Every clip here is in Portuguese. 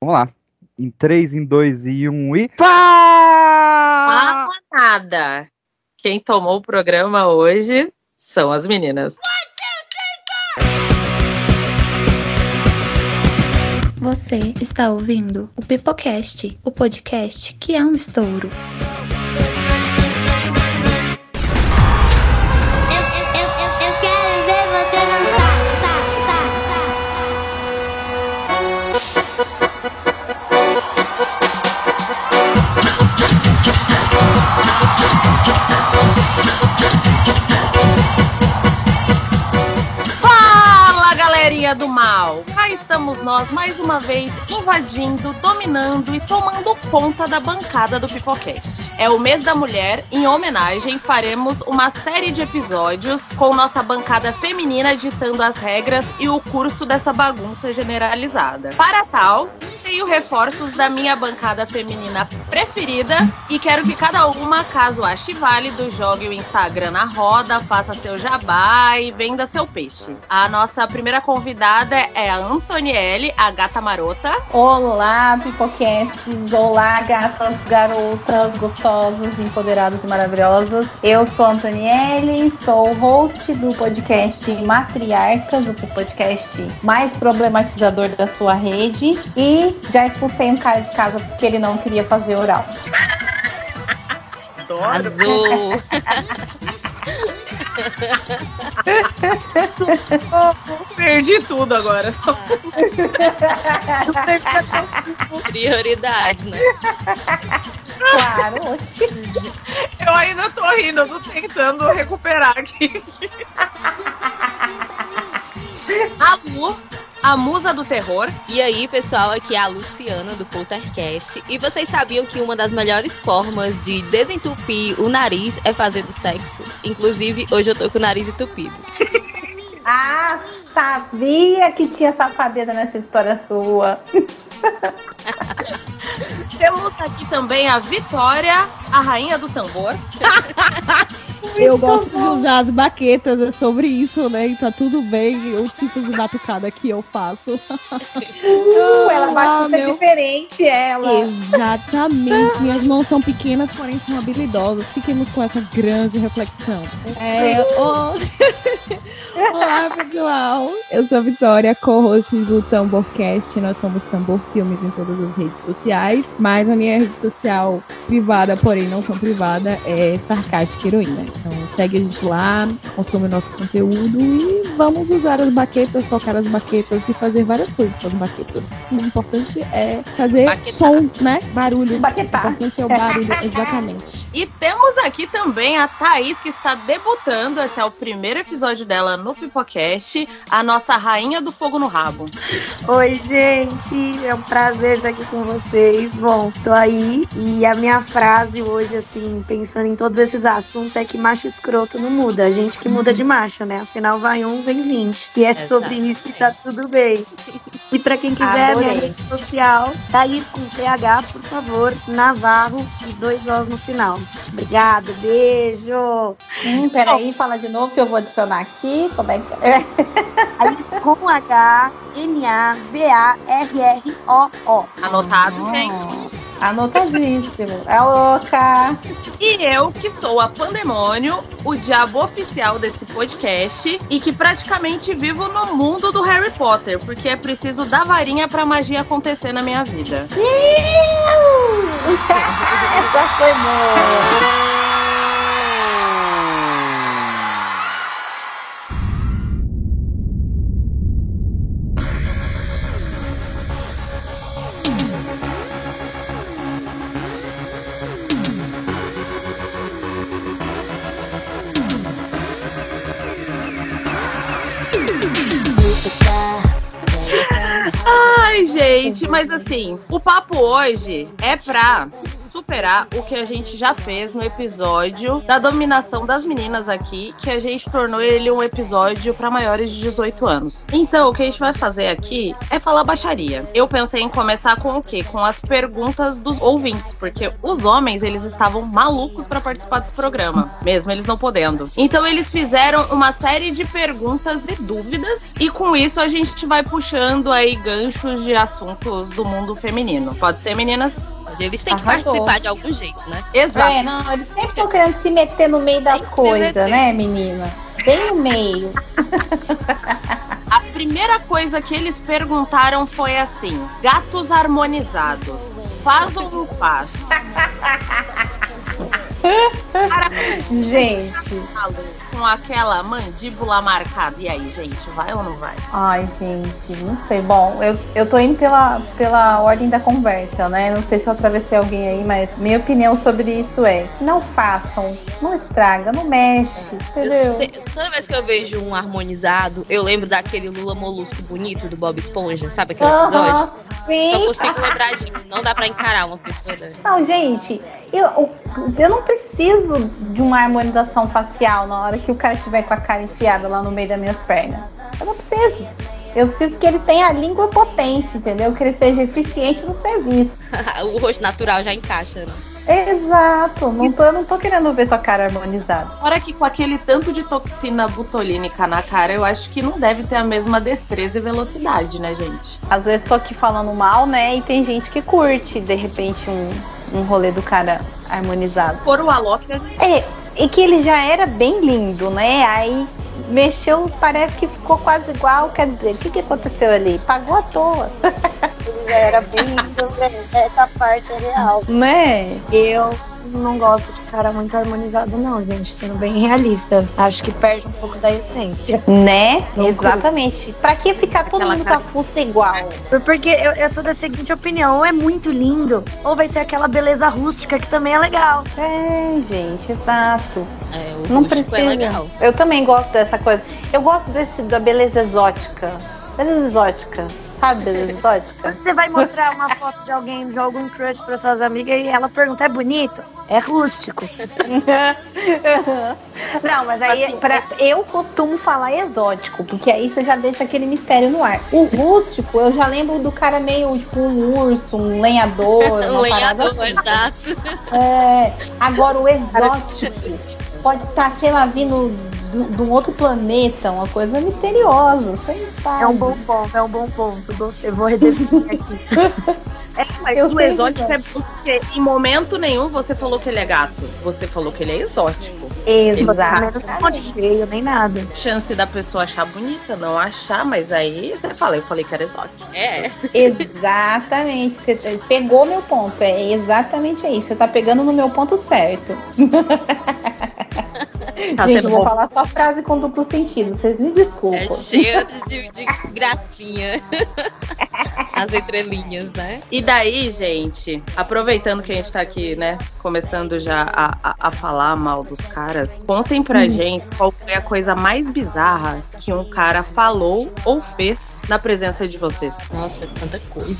Vamos lá. Em 3, em 2 e 1 e. Pá! Fala nada. Quem tomou o programa hoje são as meninas. Você está ouvindo o Pipocast, o podcast que é um estouro. Estamos nós mais uma vez invadindo, dominando e tomando conta da bancada do Pipocast. É o mês da mulher, em homenagem, faremos uma série de episódios com nossa bancada feminina ditando as regras e o curso dessa bagunça generalizada. Para tal, tenho reforços da minha bancada feminina preferida e quero que cada uma, caso ache válido, jogue o Instagram na roda, faça seu jabá e venda seu peixe. A nossa primeira convidada é a Antonielle, a gata marota. Olá, pipoquetes! Olá, gatas, garotas, gostosas, empoderadas e maravilhosas. Eu sou a Antonielle, sou host do podcast Matriarcas, o podcast mais problematizador da sua rede. E já expulsei um cara de casa porque ele não queria fazer oral. Azul. Perdi tudo agora. Prioridade, né? Claro, Eu ainda tô rindo, eu tô tentando recuperar aqui. A Lu, a musa do terror. E aí, pessoal, aqui é a Luciana do Poltercast. E vocês sabiam que uma das melhores formas de desentupir o nariz é fazendo sexo? Inclusive, hoje eu tô com o nariz entupido. Ah, sabia que tinha safadeza nessa história sua. Temos aqui também a Vitória, a rainha do tambor. Eu gosto de usar as baquetas, é sobre isso, né? E tá tudo bem, o tipo de batucada que eu faço. Uh, ela bate Ah, meu. diferente, ela. Exatamente, minhas mãos são pequenas, porém são habilidosas. Fiquemos com essa grande reflexão. É, ô- Olá, pessoal! Eu sou a Vitória, co-host do Tamborcast. Nós somos Tambor Filmes em todas as redes sociais, mas a minha rede social privada, porém não tão privada, é Sarcástica Heroína. Então segue a gente lá, consome o nosso conteúdo e vamos usar as baquetas, tocar as baquetas e fazer várias coisas com as baquetas. O importante é fazer Baquetar. som, né? Barulho. O Baquetar. importante é o barulho, exatamente. E temos aqui também a Thaís, que está debutando. Esse é o primeiro episódio dela no Pipocast. A nossa rainha do fogo no rabo. Oi, gente, é um prazer estar aqui com vocês. Bom, tô aí e a minha frase hoje, assim, pensando em todos esses assuntos, é que macho escroto não muda. A gente que muda de macho, né? Afinal, vai um, vem 20. E é Exato. sobre isso e tá tudo bem. E pra quem quiser, minha Adorei. rede social, Thaís com TH, por favor, Navarro e dois Os no final. Obrigada, beijo. Hum, peraí, fala de novo que eu vou adicionar aqui. Como é que é? Aí com H, N A V A R R O O. Anotado, gente. Anotadíssimo. É louca. E eu, que sou a Pandemônio, o diabo oficial desse podcast, e que praticamente vivo no mundo do Harry Potter, porque é preciso dar varinha pra magia acontecer na minha vida. Essa foi boa. Gente, mas assim, o papo hoje é pra superar o que a gente já fez no episódio da dominação das meninas aqui, que a gente tornou ele um episódio para maiores de 18 anos. Então, o que a gente vai fazer aqui é falar baixaria. Eu pensei em começar com o quê? Com as perguntas dos ouvintes, porque os homens, eles estavam malucos para participar desse programa, mesmo eles não podendo. Então, eles fizeram uma série de perguntas e dúvidas, e com isso a gente vai puxando aí ganchos de assuntos do mundo feminino. Pode ser, meninas? Eles têm que Arrasou. participar de algum jeito, né? Exato. É, não, eles sempre estão querendo se meter no meio das que coisas, né, menina? Bem no meio. A primeira coisa que eles perguntaram foi assim: gatos harmonizados, faz ou não faz? Gente. Com aquela mandíbula marcada. E aí, gente, vai ou não vai? Ai, gente, não sei. Bom, eu, eu tô indo pela, pela ordem da conversa, né? Não sei se eu atravessei alguém aí, mas minha opinião sobre isso é: não façam, não estraga, não mexe, Eu entendeu? sei- toda vez que eu vejo um harmonizado, eu lembro daquele Lula Molusco bonito do Bob Esponja, sabe aquele episódio? Aham, Só sim. consigo lembrar disso. Não dá pra encarar uma pessoa dessa. Não, gente, eu, eu não preciso de uma harmonização facial na hora que o cara estiver com a cara enfiada lá no meio das minhas pernas. Eu não preciso. Eu preciso que ele tenha a língua potente, entendeu? Que ele seja eficiente no serviço. o rosto natural já encaixa, né? Exato. Não tô, eu não tô querendo ver sua cara harmonizada. Fora que com aquele tanto de toxina butolínica na cara, eu acho que não deve ter a mesma destreza e velocidade, né, gente? Às vezes tô aqui falando mal, né? E tem gente que curte, de repente, um, um rolê do cara harmonizado. Por o Alok, É, e que ele já era bem lindo, né? Aí mexeu, parece que ficou quase igual. Quer dizer, o que, que aconteceu ali? Pagou à toa, Ele já era bem lindo, né? Essa parte é real. né? Eu não gosto de cara muito harmonizado, não, gente. Sendo bem realista. Acho que perde um pouco da essência. Né? Não Exatamente. Pra que ficar todo Aquela mundo com a fuça igual? Porque eu, eu sou da seguinte opinião: ou é muito lindo, ou vai ser aquela beleza rústica que também é legal. É, gente, exato. É, o Não rústico precisa. é legal. Eu também gosto dessa coisa. Eu gosto desse da beleza exótica. Beleza exótica. Sabe, beleza exótica? Você vai mostrar uma foto de alguém, de algum crush para suas amigas e ela pergunta: é bonito? É rústico. Não, mas aí pra, eu costumo falar exótico, porque aí você já deixa aquele mistério no ar. O rústico, eu já lembro do cara meio tipo um urso, um lenhador, Um lenhador, assim. exato. É, agora o exótico pode estar, sei lá, vindo do- de um outro planeta, uma coisa misteriosa. É um bom ponto, é um bom ponto. Gostei, vou redefinir aqui. É, mas Eu o exótico é bom porque em momento nenhum você falou que ele é gato. Você falou que ele é exótico. Exato. Não de feio, nem nada. Chance da pessoa achar bonita, não achar, mas aí você fala, eu falei que era exótico. É. Exatamente. Você pegou meu ponto. É exatamente isso. Você tá pegando no meu ponto certo. Tá Gente, eu vou falar só frase com duplo sentido. Vocês me desculpam. É cheio de, de gracinha. As entrelinhas, né? E daí, gente, aproveitando que a gente tá aqui, né, começando já a, a, a falar mal dos caras, contem pra Hum. gente qual foi a coisa mais bizarra que um cara falou ou fez na presença de vocês. Nossa, tanta coisa.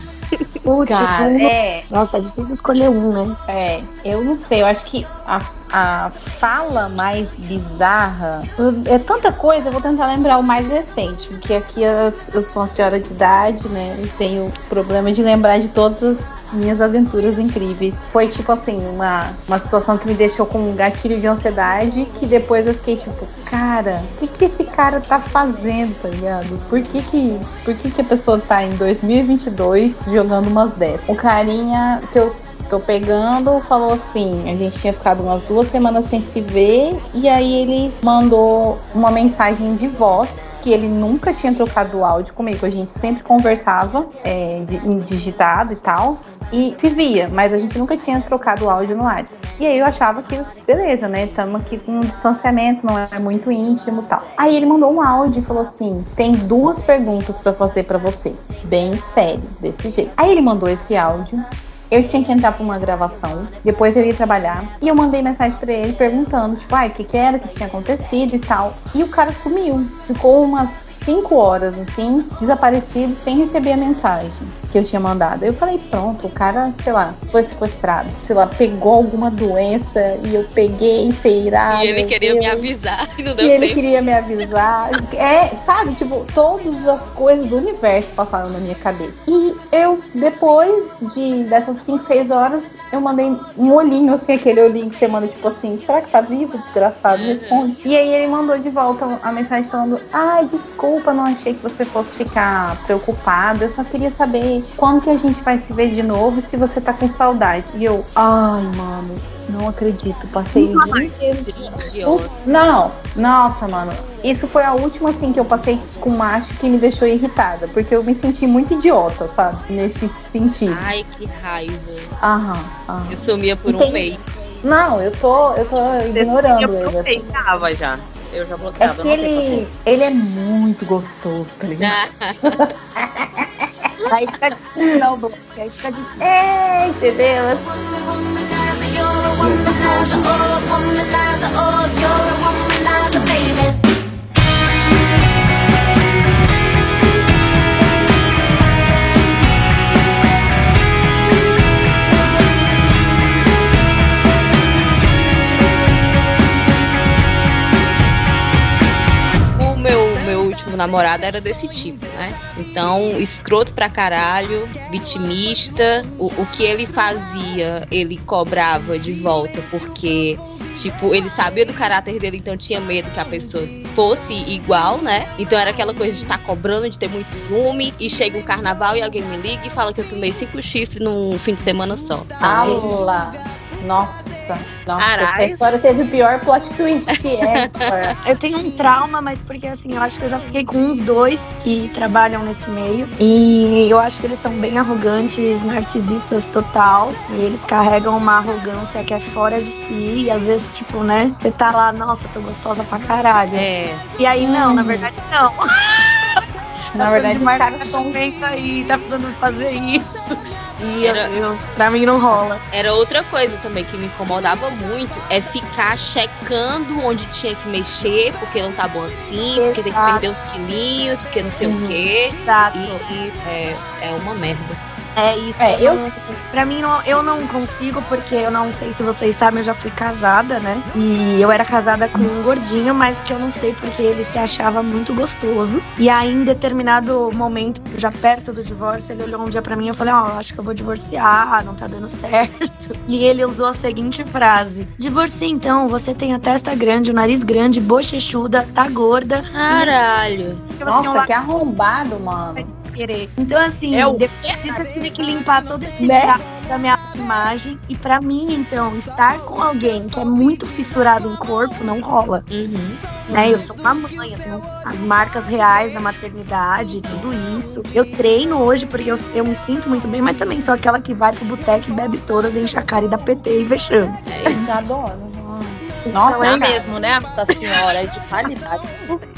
Putz, Cara, um- é, Nossa, é difícil escolher um, né? é, eu não sei, eu acho que a, a fala mais bizarra é tanta coisa, eu vou tentar lembrar o mais recente, porque aqui eu, eu sou uma senhora de idade, né? E tenho problema de lembrar de todas as minhas aventuras incríveis. Foi tipo assim, uma, uma situação que me deixou com um gatilho de ansiedade, que depois eu fiquei tipo, cara, o que, que esse cara tá fazendo, tá ligado? Por que que, por que, que a pessoa tá em 2022 jogando umas dessas? O carinha que eu tô pegando falou assim, a gente tinha ficado umas duas semanas sem se ver, e aí ele mandou uma mensagem de voz que ele nunca tinha trocado áudio comigo. A gente sempre conversava é, digitado e tal. E se via, mas a gente nunca tinha trocado áudio no WhatsApp. E aí eu achava que, beleza, né? Estamos aqui com um distanciamento, não é muito íntimo tal. Aí ele mandou um áudio e falou assim: tem duas perguntas pra fazer pra você. Bem sério, desse jeito. Aí ele mandou esse áudio. Eu tinha que entrar pra uma gravação, depois eu ia trabalhar, e eu mandei mensagem pra ele perguntando, tipo, ai, o que que era, o que tinha acontecido e tal. E o cara sumiu. Ficou umas 5 horas, assim, desaparecido, sem receber a mensagem. Que eu tinha mandado. Eu falei, pronto, o cara, sei lá, foi sequestrado. Sei lá, pegou alguma doença e eu peguei, sei lá. E ele queria me Deus. avisar e não E deu ele tempo. queria me avisar. É, sabe, tipo, todas as coisas do universo passaram na minha cabeça. E eu, depois de dessas 5, 6 horas, eu mandei um olhinho, assim, aquele olhinho que você manda, tipo assim, será que tá vivo, desgraçado? Responde. E aí ele mandou de volta a mensagem falando, ai, desculpa, não achei que você fosse ficar preocupado. Eu só queria saber quando que a gente vai se ver de novo e se você tá com saudade. E eu, ai, mano, não acredito. Passei o dia inteiro não, nossa, mano. Isso foi a última, assim, que eu passei com macho que me deixou irritada. Porque eu me senti muito idiota, sabe? Nesse sentido. Ai, que raiva. Aham, aham. Eu sumia por um Tem- mês. Não, eu tô, eu tô ignorando eu ele. assim. bloqueava já. Eu já É bloqueava. que eu não sei ele, ele é muito gostoso, tá ligado? Aí fica difícil, não, Bloco. Aí fica difícil. É, entendeu? Namorado era desse tipo, né? Então, escroto pra caralho, vitimista. O, o que ele fazia, ele cobrava de volta, porque, tipo, ele sabia do caráter dele, então tinha medo que a pessoa fosse igual, né? Então era aquela coisa de estar cobrando, de ter muito ciúme, e chega um carnaval e alguém me liga e fala que eu tomei cinco chifres num fim de semana só. Então, Ala. Nossa, nossa, Caralho. essa história teve o pior plot twist ever. Eu tenho um trauma, mas porque assim, eu acho que eu já fiquei com uns dois que trabalham nesse meio. E eu acho que eles são bem arrogantes, narcisistas total. E eles carregam uma arrogância que é fora de si. E às vezes, tipo, né? Você tá lá, nossa, tô gostosa pra caralho. é. E aí, não, Hum. na verdade, não. Na verdade, os demais caras pensa aí, tá precisando fazer isso. E Era- eu- pra mim não rola. Era outra coisa também que me incomodava muito, é ficar checando onde tinha que mexer, porque não tá bom assim, porque tem que Exato. perder os quilinhos, porque não sei Uhum. o quê. Exato. E é, é uma merda. É isso. É, eu- não- Pra mim, não, eu não consigo, porque eu não sei se vocês sabem, eu já fui casada, né? E eu era casada com um gordinho, mas que eu não sei porque ele se achava muito gostoso. E aí, em determinado momento, já perto do divórcio, ele olhou um dia pra mim e eu falei: Ó, acho que eu vou divorciar, não tá dando certo. E ele usou a seguinte frase: Divorcie então, você tem a testa grande, o nariz grande, bochechuda, tá gorda. Caralho. Nossa, que arrombado, mano. Querer. Então, assim, É o depois disso, eu tive que limpar todo esse Né? da minha imagem. E pra mim, então, estar com alguém que é muito fissurado em corpo não rola. Uhum. Né? Eu sou uma mãe, eu tenho as marcas reais da maternidade, tudo isso. Eu treino hoje porque eu, eu me sinto muito bem, mas também sou aquela que vai pro boteco e bebe todas, enche a cara e dá PT e vexame. É isso. Adoro. Nossa, Não é cara, mesmo, né? Nossa senhora, é de qualidade.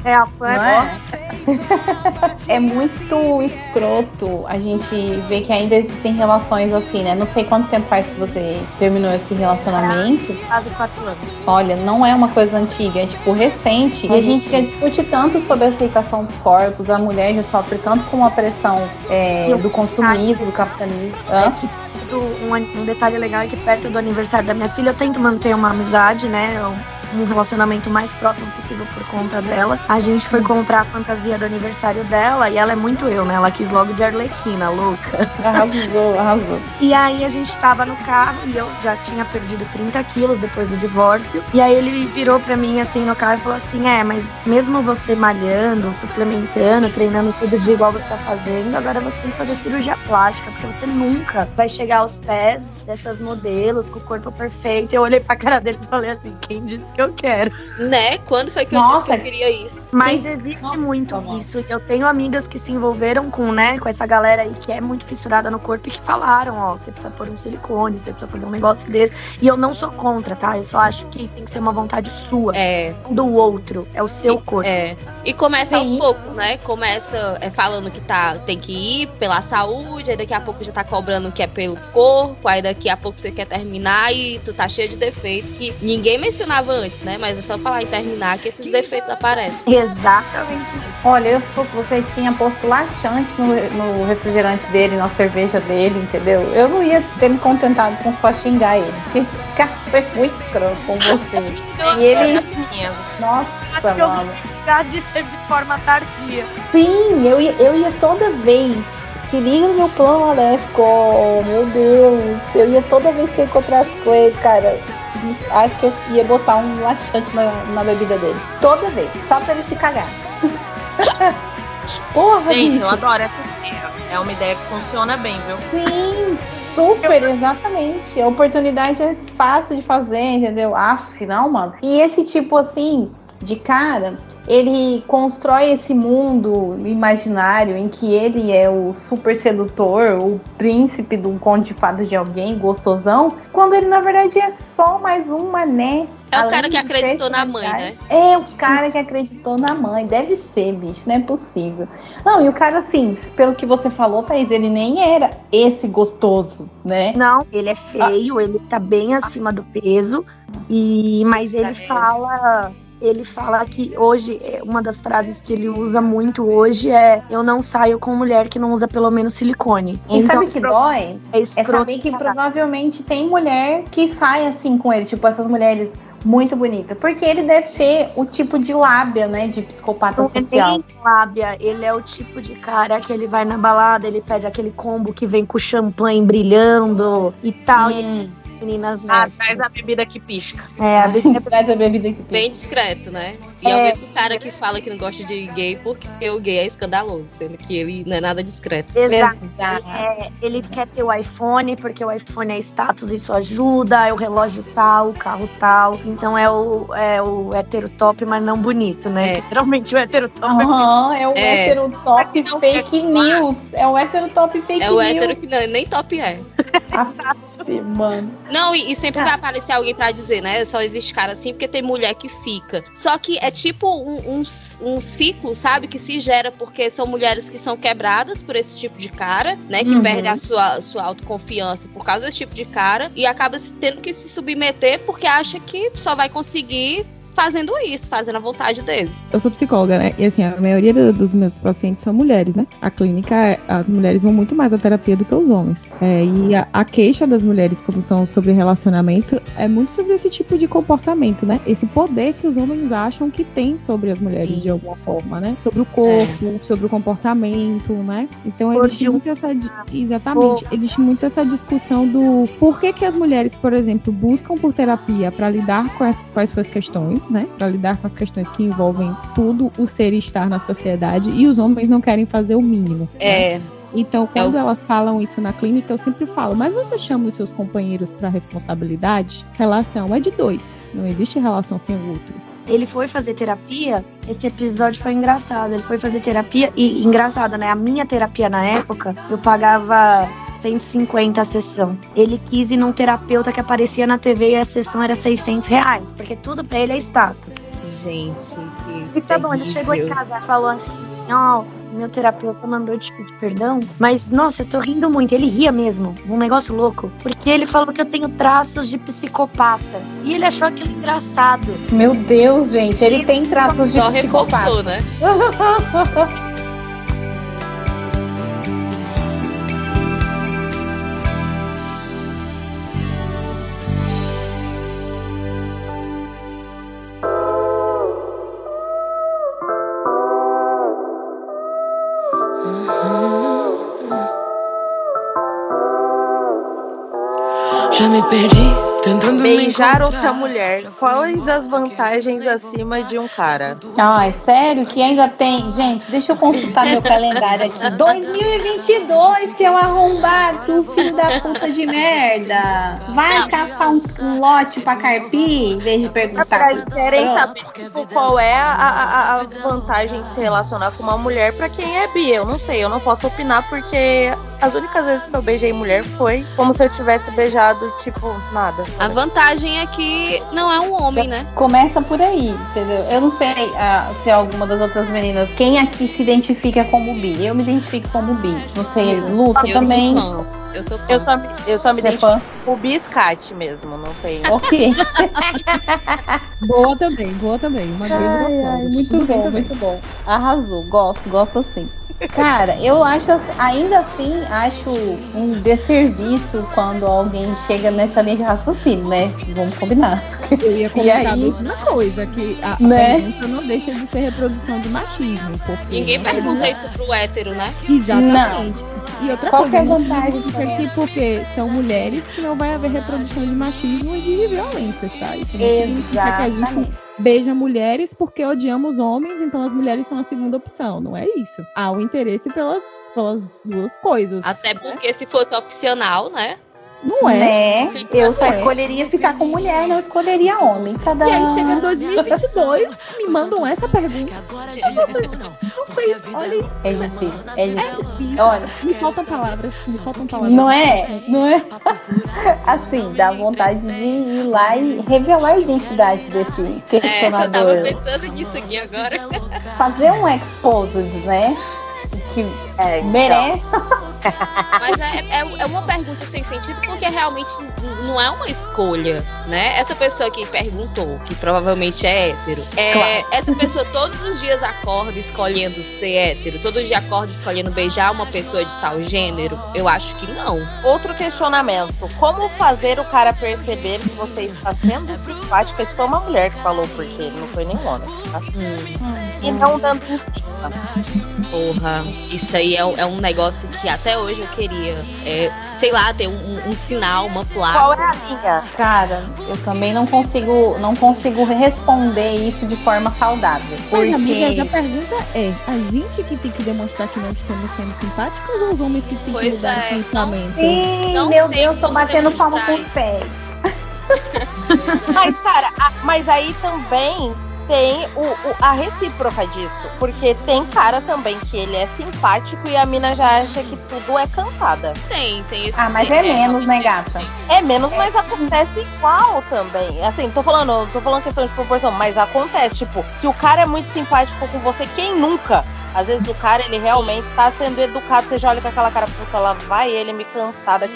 É a Não é? é muito escroto a gente ver que ainda existem relações assim, né? Não sei quanto tempo faz que você terminou esse relacionamento. quase quatro anos. Olha, não é uma coisa antiga, é tipo recente. E a gente já discute tanto sobre a aceitação dos corpos, a mulher já sofre tanto com a pressão é, do consumismo, do capitalismo. É que do- um, um detalhe legal é que perto do aniversário da minha filha eu tento manter uma amizade, né? um- Um relacionamento mais próximo possível por conta dela. A gente foi comprar a fantasia do aniversário dela e ela é muito eu, né? Ela quis logo de Arlequina, louca. Arrasou, arrasou. E aí a gente tava no carro e eu já tinha perdido 30 quilos depois do divórcio. E aí ele virou pra mim assim no carro e falou assim: É, mas mesmo você malhando, suplementando, treinando tudo de igual você tá fazendo, agora você tem que fazer cirurgia plástica, porque você nunca vai chegar aos pés dessas modelos com o corpo perfeito. Eu olhei pra cara dele e falei assim: Quem disse que eu quero? Né? Quando foi que eu Nossa. disse que eu queria isso? Mas existe Nossa, muito isso. E eu tenho amigas que se envolveram com, né, com essa galera aí que é muito fissurada no corpo e que falaram, ó, você precisa pôr um silicone, você precisa fazer um negócio desse. E eu não sou contra, tá? Eu só acho que tem que ser uma vontade sua, É, do outro. É o seu corpo. é. E começa aos Sim. poucos, né? Começa é, falando que tá, tem que ir pela saúde, aí daqui a pouco já tá cobrando que é pelo corpo, aí daqui a pouco você quer terminar e tu tá cheio de defeito que ninguém mencionava antes. Antes, né? Mas é só falar em terminar que esses defeitos aparecem. Exatamente. Olha, eu se fosse você tinha posto laxante no, no refrigerante dele, na cerveja dele, entendeu? Eu não ia ter me contentado com só xingar ele. Porque cara foi muito escroto com você. E ele. Nossa, mano. De, de forma tardia. Sim, eu ia, eu ia toda vez. Se liga no meu plano maléfico, oh, meu Deus. Eu ia toda vez que eu encontrasse com ele, cara. Acho que eu ia botar um laxante na, na bebida dele. Toda vez. Só pra ele se cagar. Porra, Gente, bicho. eu adoro essa ideia. É uma ideia que funciona bem, viu? Sim, super, exatamente. A oportunidade é fácil de fazer, entendeu? Aff, não, mano. E esse tipo assim, de cara, ele constrói esse mundo imaginário em que ele é o super sedutor, o príncipe de um conto de fadas de alguém, gostosão, quando ele na verdade é só mais um mané. É o Além cara que acreditou na mãe, né? É o cara que acreditou na mãe. Deve ser, bicho, não é possível. Não, e o cara, assim, pelo que você falou, Thaís, ele nem era esse gostoso, né? Não, ele é feio, ele tá bem acima do peso. E mas ele fala, ele fala que hoje é, uma das frases que ele usa muito hoje é eu não saio com mulher que não usa pelo menos silicone. E sabe o que dói? É É saber que provavelmente tem mulher que sai assim com ele, tipo essas mulheres muito bonitas. Porque ele deve ter o tipo de lábia, né? De psicopata Não é social. nem lábia, ele é o tipo de cara que ele vai na balada, ele pede aquele combo que vem com champanhe brilhando e tal. E Hum, meninas Ah, né? traz a bebida que pisca. É, a bebida traz a bebida que tem. Bem discreto, né? E é, o É. mesmo cara que fala que não gosta de gay porque o gay é escandaloso, sendo que ele não é nada discreto. Exato. Exato. É, ele quer ter o iPhone, porque o iPhone é status, isso ajuda, é o relógio tal, o carro tal. Então é o, é o hétero top, mas não bonito, né? É. Geralmente o hétero top é Aham, é o É. hétero top fake news. É o hétero top fake É o news. hétero que não, nem top é. Mano. Não, e, e sempre Tá. vai aparecer alguém pra dizer, né? Só existe cara assim porque tem mulher que fica. Só que é tipo um, um, um ciclo, sabe? Que se gera porque são mulheres que são quebradas por esse tipo de cara, né? Que Uhum. perde a sua, sua autoconfiança por causa desse tipo de cara e acaba tendo que se submeter porque acha que só vai conseguir fazendo isso, fazendo a vontade deles. Eu sou psicóloga, né? E assim, a maioria do- dos meus pacientes são mulheres, né? A clínica, as mulheres vão muito mais à terapia do que os homens. É, e a, a queixa das mulheres quando são sobre relacionamento é muito sobre esse tipo de comportamento, né? Esse poder que os homens acham que tem sobre as mulheres Sim. de alguma forma, né? Sobre o corpo, sobre o comportamento, né? Então Por existe muito essa. Exatamente. Existe muito essa discussão do por que, que as mulheres, por exemplo, buscam por terapia para lidar com as, com as suas questões, né? Para lidar com as questões que envolvem tudo o ser e estar na sociedade e os homens não querem fazer o mínimo. né? É, Então, quando o- elas falam isso na clínica, eu sempre falo, mas você chama os seus companheiros para responsabilidade? Relação é de dois, não existe relação sem o outro. Ele foi fazer terapia, esse episódio foi engraçado. Ele foi fazer terapia e engraçado, né? A minha terapia na época, eu pagava 150 a sessão. Ele quis ir num terapeuta que aparecia na TV e a sessão era 600 reais, porque tudo pra ele é status. gente. Que E tá bom, ele chegou em casa e falou assim: Ó, meu terapeuta mandou te pedir perdão, mas nossa, eu tô rindo muito. Ele ria mesmo, um negócio louco, porque ele falou que eu tenho traços de psicopata. E ele achou aquilo engraçado. Meu Deus, gente, ele tem traços de Só psicopata. reforçou, né? perdi Beijar outra mulher. Quais as vantagens acima de um cara? Ai, sério que ainda tem. Gente, deixa eu consultar meu calendário aqui. 2022, seu arrombado, filho da puta de merda. Vai caçar um, um lote pra carpir em vez de perguntar. Vocês pro- querem saber tipo, qual é a, a- a vantagem de se relacionar com uma mulher pra quem é bi? Eu não sei, eu não posso opinar porque as únicas vezes que eu beijei mulher foi como se eu tivesse beijado, tipo, nada. A vantagem é que não é um homem, né? Começa por aí, entendeu? Eu não sei ah, se alguma das outras meninas, quem aqui se identifica como bi? Eu me identifico como bi. Não sei, Lúcia Eu também. Eu sou fã. Eu só me, eu só me é identifico fã? com o biscate mesmo, não tem. Ok. Boa também, boa também. Uma vez Ai, gostosa. ai, muito bem bom, também. muito bom. Arrasou, gosto, gosto sim. Cara, eu acho, ainda assim, acho um desserviço quando alguém chega nessa linha de raciocínio, né? Vamos combinar. Eu ia comentar a aí? mesma coisa, que a, a Né? pergunta não deixa de ser reprodução de machismo. Porque Ninguém pergunta isso pro hétero, né? Exatamente. E outra Qual que é a coisa, significa também? que porque são mulheres que não vai haver reprodução de machismo e de violências, tá? Isso não significa que a gente beija mulheres porque odiamos homens, então as mulheres são a segunda opção. Não é isso. Há o interesse pelas, pelas duas coisas. Até porque se fosse opcional, né? Não é. Né? Eu só É. escolheria ficar com mulher, não escolheria homem. Cada E aí chega 2022, me mandam essa pergunta. E vocês, vocês olhem, É difícil, é é difícil. Olha, Me faltam palavras, me faltam palavras. não é? Não é? Assim, dá vontade de ir lá e revelar a identidade desse É, eu tava questionador. pensando nisso aqui agora. Fazer um exposed, né? Que É, então. Mas é, é, é uma pergunta sem sentido porque realmente não é uma escolha, né? Essa pessoa que perguntou, que provavelmente é hétero, é, Claro. essa pessoa todos os dias acorda escolhendo ser hétero, todo dia acorda escolhendo beijar uma pessoa de tal gênero? Eu acho que não. Outro questionamento: como fazer o cara perceber que você está sendo simpática? Isso foi uma mulher que falou, porque não foi nenhum homem, tá? E não dando em cima. Porra, isso aí é, é um negócio que até hoje eu queria. É, sei lá, ter um, um- um sinal, uma placa. Qual é a linha? Cara, eu também não consigo, não consigo responder isso de forma saudável. Mas, amigas, a pergunta é: a gente que tem que demonstrar que não estamos sendo simpáticas ou os homens que têm que mudar é, o pensamento? Sim, Não meu tem Deus, tô batendo palma com os pés. Mas, cara, a- mas aí também tem o, o- a recíproca disso. Porque tem cara também que ele é simpático e a mina já acha que tudo é cantada. Tem, tem esse Ah, mas é menos, né, realmente gata? tem. É menos, mas acontece igual também. Assim, tô falando, tô falando questão de proporção, mas acontece. Tipo, se o cara é muito simpático com você, quem nunca? Às vezes o cara, ele realmente tá sendo educado, você já olha com aquela cara, puta, lá vai ele me cantar daqui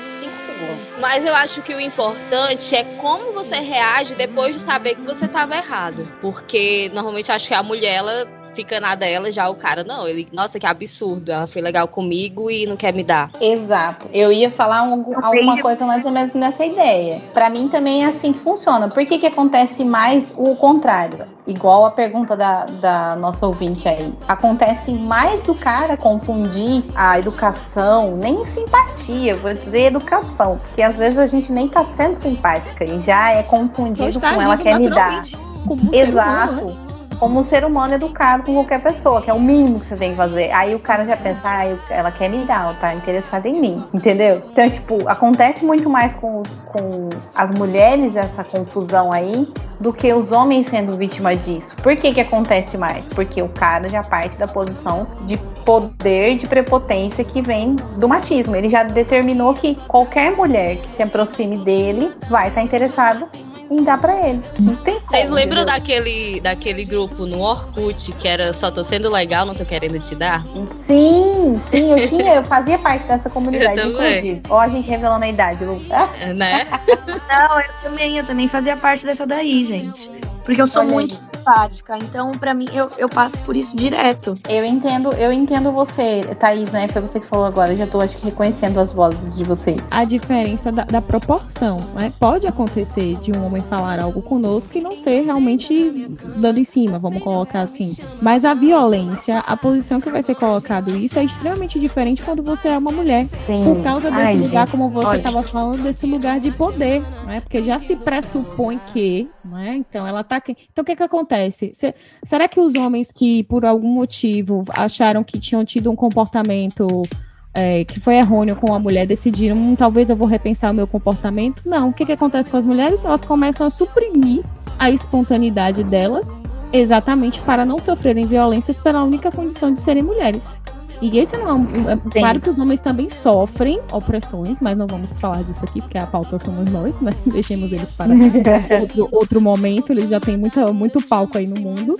5 segundos. Mas eu acho que o importante é como você reage depois de saber que você tava errado. Porque normalmente acho que a mulher, ela fica na dela, já o cara, não, ele, nossa, que absurdo, ela foi legal comigo e não quer me dar. Exato. Eu ia falar um- alguma coisa mais ou menos nessa ideia. Pra mim também é assim que funciona. Por que, que acontece mais o contrário? Igual a pergunta da, da nossa ouvinte aí. Acontece mais do cara confundir a educação, nem simpatia, vou dizer educação. Porque às vezes a gente nem tá sendo simpática e já é confundido com ela quer me dar. ser humano, né? Como um ser humano educado com qualquer pessoa, que é o mínimo que você tem que fazer. Aí o cara já pensa, ah, ela quer me dar, ela tá interessada em mim, entendeu? Então, tipo, acontece muito mais com, com as mulheres essa confusão aí do que os homens sendo vítimas disso. Por que que acontece mais? Porque o cara já parte da posição de poder, de prepotência que vem do machismo. Ele já determinou que qualquer mulher que se aproxime dele vai estar interessada em dar pra ele. Não tem como, Vocês lembram entendeu? daquele, daquele grupo no Orkut que era só tô sendo legal, não tô querendo te dar? Sim, sim, eu tinha, eu fazia parte dessa comunidade, inclusive. Ó, a gente revelando a idade, Lu. Ah, Né? Não, eu também, eu também fazia parte dessa daí, gente. Porque eu sou Olha aí. Muito simpática, então pra mim eu, eu passo por isso direto. eu entendo, eu entendo você, Thaís, né? Foi você que falou agora. Eu já tô, acho que, reconhecendo as vozes de vocês. a diferença da, da proporção. Né? Pode acontecer de um homem falar algo conosco e não ser realmente dando em cima, vamos colocar assim. Mas a violência, a posição que vai ser colocado isso é extremamente diferente quando você é uma mulher. Sim. Por causa desse Ai, lugar, gente, como você olha. estava falando, desse lugar de poder, né? Porque já se pressupõe que, né? Então ela tá. Então o que que acontece? Se- será que os homens que por algum motivo acharam que tinham tido um comportamento é, que foi errôneo com a mulher decidiram, hum, talvez eu vou repensar o meu comportamento? Não. O que que acontece com as mulheres? Elas começam a suprimir a espontaneidade delas, exatamente para não sofrerem violências pela única condição de serem mulheres. E esse não é um. é claro que os homens também sofrem opressões, mas não vamos falar disso aqui, porque a pauta somos nós, né? Deixemos eles para outro, outro momento, eles já têm muita, muito palco aí no mundo.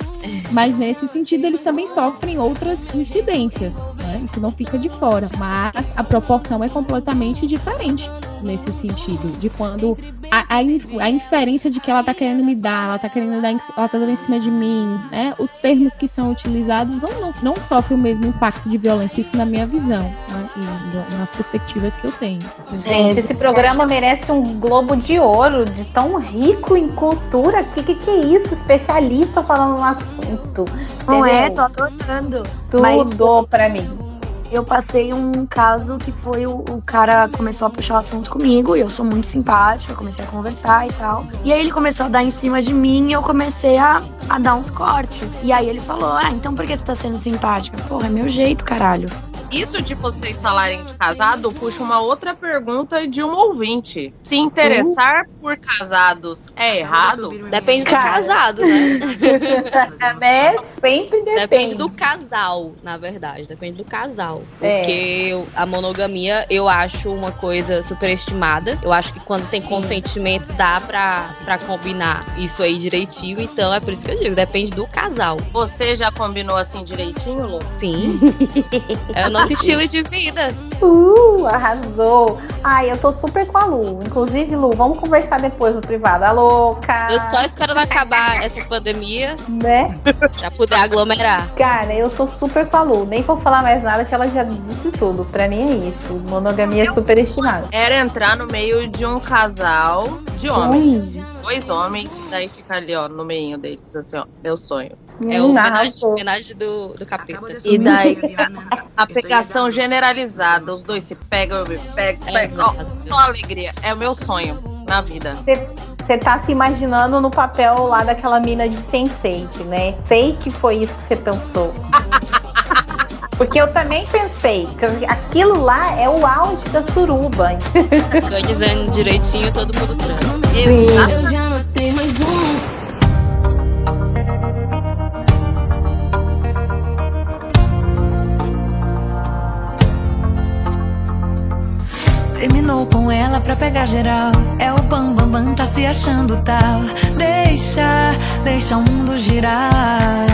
Mas nesse sentido, eles também sofrem outras incidências, né? Isso não fica de fora. Mas a proporção é completamente diferente nesse sentido. De quando a, a, a inferência de que ela tá querendo me dar, ela tá querendo dar, ela tá dando em cima de mim, né? Os termos que são utilizados não, não, não sofrem o mesmo impacto de violência, isso na minha visão, né? E nas perspectivas que eu tenho. Gente, esse programa merece um Globo de Ouro, de tão rico em cultura. Que que, que é isso? Especialista falando no assunto. Não é, Entendeu? tô adorando. Tudo pra mim. Eu passei um caso que foi o, o cara começou a puxar o assunto comigo, e eu sou muito simpática, comecei a conversar e tal. E aí ele começou a dar em cima de mim e eu comecei a, a dar uns cortes. E aí ele falou: Ah, então por que você tá sendo simpática? Porra, é meu jeito, caralho. Isso de vocês falarem de casado puxa uma outra pergunta de um ouvinte. Se interessar por casados é errado? Depende do Cara. casado, né? né? Sempre depende. Depende do casal, na verdade. Depende do casal. É. Porque eu- a monogamia eu acho uma coisa superestimada. Eu acho que quando tem consentimento dá pra, pra combinar isso aí direitinho. Então é por isso que eu digo, depende do casal. Você já combinou assim direitinho, Lu? Sim. é o nosso estilo de vida. Uh, arrasou. Ai, eu tô super com a Lu. Inclusive, Lu, vamos conversar depois no privado. Alô, cara. Eu só esperando acabar essa pandemia Né? pra poder aglomerar. Cara, eu tô super com a Lu. Nem vou falar mais nada que ela já disse tudo. Pra mim é isso. Monogamia é superestimada. Era entrar no meio de um casal de homens. Ui, Dois homens, daí fica ali, ó, no meio deles, assim, ó, meu sonho. É o hum, homenagem, arrasou. homenagem do, do capeta. E daí a pegação generalizada, os dois se pegam, eu me pego, É, pego. Ó, exato. só alegria, é o meu sonho na vida. Você tá se imaginando no papel lá daquela mina de Sense8, né? Sei que foi isso que você pensou. Porque eu também pensei que aquilo lá é o auge da suruba. Organizando direitinho, todo mundo transa. Exato. Eu já matei mais um. Terminou com ela pra pegar geral. É o bam bam bam, tá se achando tal. Deixa, deixa o mundo girar.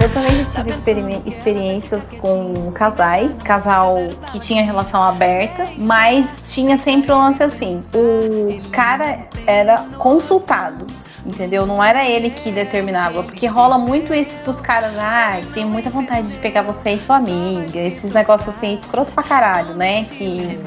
Eu também já tive experi- experiências com casais, casal que tinha relação aberta, mas tinha sempre um lance assim: o cara era consultado. Entendeu? Não era ele que determinava, porque rola muito isso dos caras, ah, tenho muita vontade de pegar você e sua amiga, esses negócios assim, escroto pra caralho, né? Que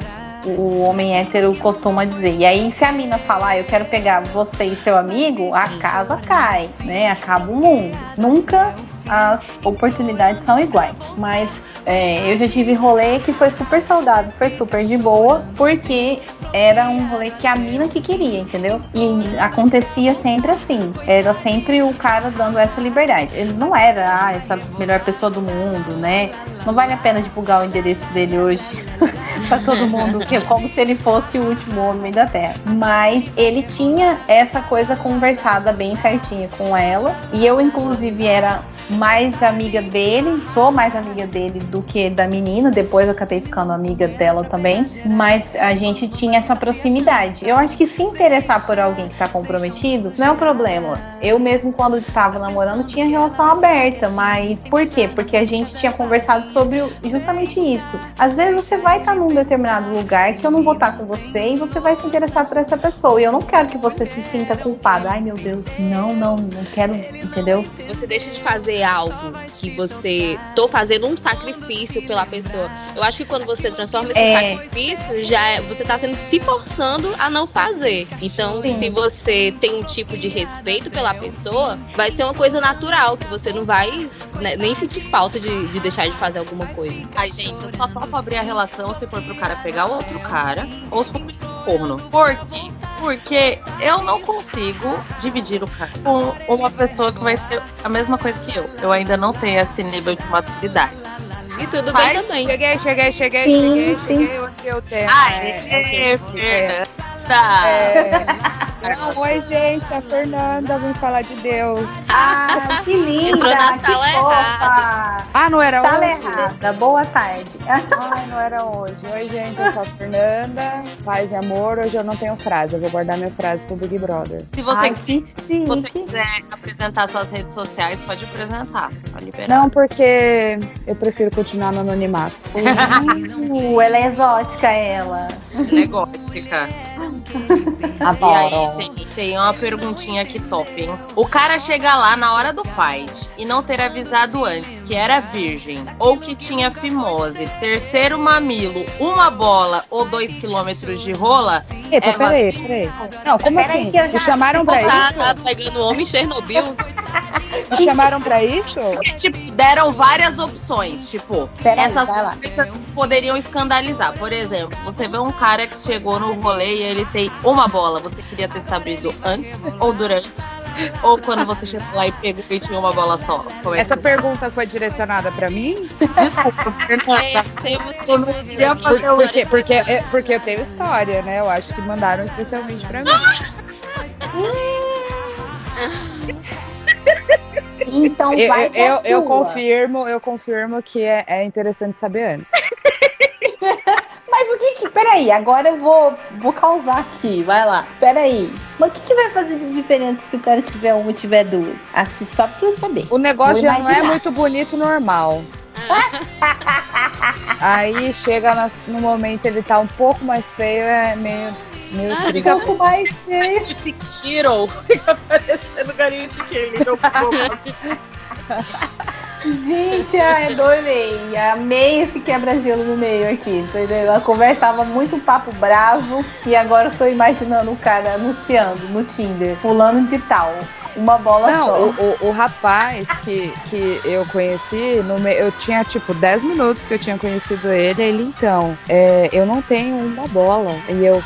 o homem hétero costuma dizer. E aí, se a mina falar, eu quero pegar você e seu amigo, a casa cai, né? Acaba o mundo. Nunca as oportunidades são iguais. Mas é, eu já tive rolê que foi super saudável, foi super de boa, porque era um rolê que a mina que queria, entendeu? E acontecia sempre assim. Era sempre o cara dando essa liberdade. Ele não era, ah, essa melhor pessoa do mundo, né? Não vale a pena divulgar o endereço dele hoje pra todo mundo, que é como se ele fosse o último homem da Terra. Mas ele tinha essa coisa conversada bem certinha com ela. E eu, inclusive, era mais amiga dele, sou mais amiga dele do que da menina. Depois eu acabei ficando amiga dela também. Mas a gente tinha essa proximidade. Eu acho que se interessar por alguém que tá comprometido não é um problema. Eu mesmo, quando estava namorando, tinha relação aberta. Mas por quê? Porque a gente tinha conversado sobre justamente isso. Às vezes você vai estar num determinado lugar que eu não vou estar com você e você vai se interessar por essa pessoa. E eu não quero que você se sinta culpado. Ai meu Deus, não, não, não quero, entendeu? Você deixa de fazer algo que você tô fazendo um sacrifício pela pessoa. Eu acho que quando você transforma esse É. sacrifício, já é, você tá sendo se forçando a não fazer. Então, Sim. se você tem um tipo de respeito pela pessoa, vai ser uma coisa natural que você não vai né, nem sentir falta de, de deixar de fazer alguma coisa. Ai, gente, eu só topo abrir a relação se for pro cara pegar o outro cara ou se for corno. Por quê? Porque eu não consigo dividir o cara com uma pessoa que vai ser a mesma coisa que eu. Eu ainda não tenho esse nível de maturidade. E tudo Mas- bem também. Cheguei, cheguei, cheguei, Sim, cheguei, sim. cheguei onde eu tenho. Ah, é, é, ok, é, é. Tá. É... Não, oi, gente, é a Fernanda, vim falar de Deus. Ah, que linda! Entrou na que sala fofa. errada. Ah, não era Sala hoje? errada. Boa tarde. Ai, não era hoje. Oi, gente, eu sou a Fernanda. Paz e amor, hoje eu não tenho frase. Eu vou guardar minha frase pro Big Brother. Se você, Ai, que se você quiser apresentar suas redes sociais, pode apresentar. Pode liberar. Não, porque eu prefiro continuar no anonimato. Uh, ela é exótica, ela. E aí, tem, tem uma perguntinha aqui top, hein? O cara chega lá na hora do fight e não ter avisado antes que era virgem ou que tinha fimose, terceiro mamilo, uma bola ou dois quilômetros de rola, Epa, É, peraí, peraí. Não, como Peraí assim? que já- chamaram pra Tá, isso? tá pegando homem em Chernobyl. Me chamaram pra isso? e, tipo, deram várias opções. Tipo, Peraí, essas lá. coisas poderiam escandalizar. Por exemplo, você vê um cara que chegou no rolê e ele tem uma bola. Você queria ter sabido antes ou durante? Ou quando você chegou lá e pegou e tinha uma bola só? Como é Essa pergunta foi direcionada pra mim? Desculpa, É, Fernanda. histórias Porque, porque, é- porque eu tenho história, né? Eu acho que mandaram especialmente pra mim. Então Eu, vai eu, eu, confirmo, eu confirmo que é, é interessante saber antes. Mas o que que... Peraí, agora eu vou, vou causar aqui, vai lá. Peraí. Mas o que que vai fazer de diferença se o cara tiver uma e tiver duas? Assim, só pra eu saber. O negócio já não é muito bonito normal. Aí chega no momento ele tá um pouco mais feio, é meio, meio Ah. Um pouco mais feio. Hero. Fica parecendo galinha de queijo. Gente, ai, adorei. Amei esse quebra-gelo no meio aqui, entendeu? Ela conversava muito papo bravo e agora eu tô imaginando o cara anunciando no Tinder, fulano de tal. Uma bola Não, só. o, o, o rapaz que, que eu conheci, no me... eu tinha tipo 10 minutos que eu tinha conhecido ele, ele então, é, eu não tenho uma bola. E eu.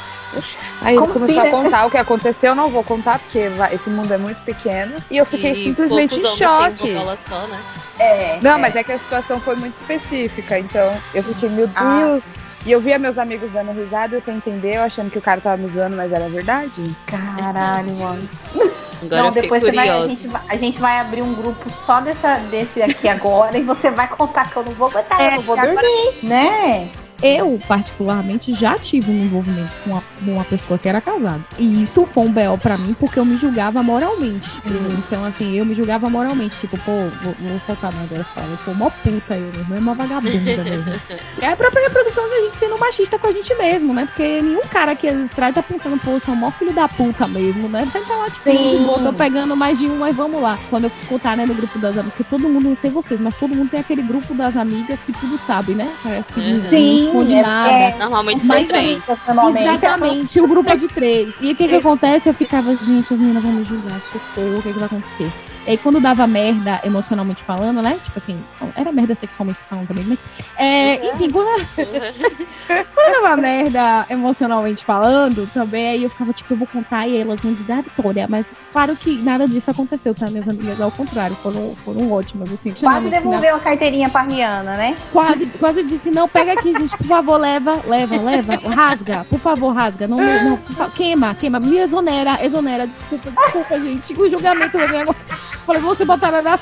Aí ele Como começou assim, a né? contar o que aconteceu, eu não vou contar, porque vai- esse mundo é muito pequeno. E eu fiquei E simplesmente em choque. uma bola só, né? É. Não, é. mas é que a situação foi muito específica, então eu fiquei, meu Ah. Deus. E eu via meus amigos dando risada, eu sem entender, eu achando que o cara tava me zoando, mas era verdade. Caralho, mano. Agora Não, depois você vai, a, gente vai, a gente vai abrir um grupo só dessa, desse aqui agora e você vai contar que eu não vou botar, eu não vou agora- dormir, né? Eu, particularmente, já tive um envolvimento com uma, com uma pessoa que era casada. E isso foi um BO pra mim, porque eu me julgava moralmente. Então, assim, eu me julgava moralmente. Tipo, pô, vou, vou soltar uma das palavras. Pô, mó puta eu mesmo. É uma vagabunda mesmo. É a própria reprodução da gente sendo machista com a gente mesmo, né? Porque nenhum cara que às vezes traz tá pensando, pô, sou mó filho da puta mesmo, né? Vai tá lá, tipo, Sim. tô pegando mais de um, mas vamos lá. Quando eu tá, né, no grupo das amigas, porque todo mundo, não sei vocês, mas todo mundo tem aquele grupo das amigas que tudo sabe, né? Parece que Uhum. não, Sim, não esconde é- nada. é- Normalmente Mas são três. Normalmente, Exatamente, o grupo é de três. E o que que acontece? Eu ficava, gente, as meninas vão me julgar, socorro, o que que vai acontecer? E aí, quando dava merda emocionalmente falando, né? Tipo assim, era merda sexualmente falando também, mas. É, enfim, quando, quando dava merda emocionalmente falando, também, aí eu ficava, tipo, eu vou contar e elas vão dizer a Vitória. Mas claro que nada disso aconteceu, tá? Minhas amigas, ao contrário, foram, foram ótimas, assim. Quase devolveu a carteirinha pra Rihanna, né? Quase, quase disse, não, pega aqui, gente, por favor, leva, leva, leva, rasga, por favor, rasga, não, não, queima, queima, me exonera, exonera, desculpa, desculpa, gente, o julgamento vai vir agora. Falei, você botada na,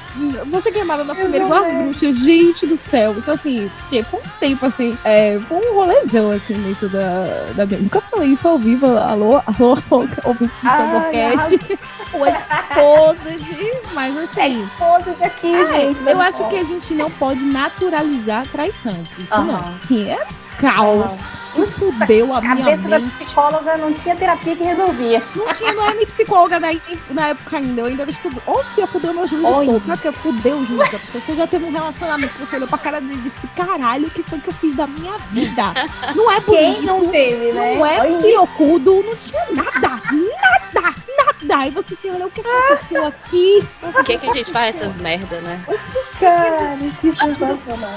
você queimada na primeira igual as bruxas, gente do céu. Então, assim, porque foi um tempo, assim, é, foi um rolezão, assim, nisso da, da minha, nunca falei isso ao vivo, alô, alô, ouvintes do Ai, Podcast, o Exposed, mas assim... Todos aqui, É, gente. eu acho que a gente não pode naturalizar a traição. Isso não. Aham. Sim, é caos. Que fudeu a A minha cabeça da psicóloga não tinha terapia que resolvia. Não tinha, não era nem psicóloga na, na época ainda. Eu ainda era estudante. Olha, eu fudeu meu juízo todo. Sabe que eu fudei o juízo da pessoa? Você já teve um relacionamento, você olhou pra cara dele e disse, caralho, o que foi que eu fiz da minha vida? Não é bonito. Quem não teve, né? Não é Olha. pirocudo, não tinha nada, nada, nada. Aí você se olha, o que aconteceu aqui? Por que, que a gente faz essas merdas, né? Cara, que sensacional.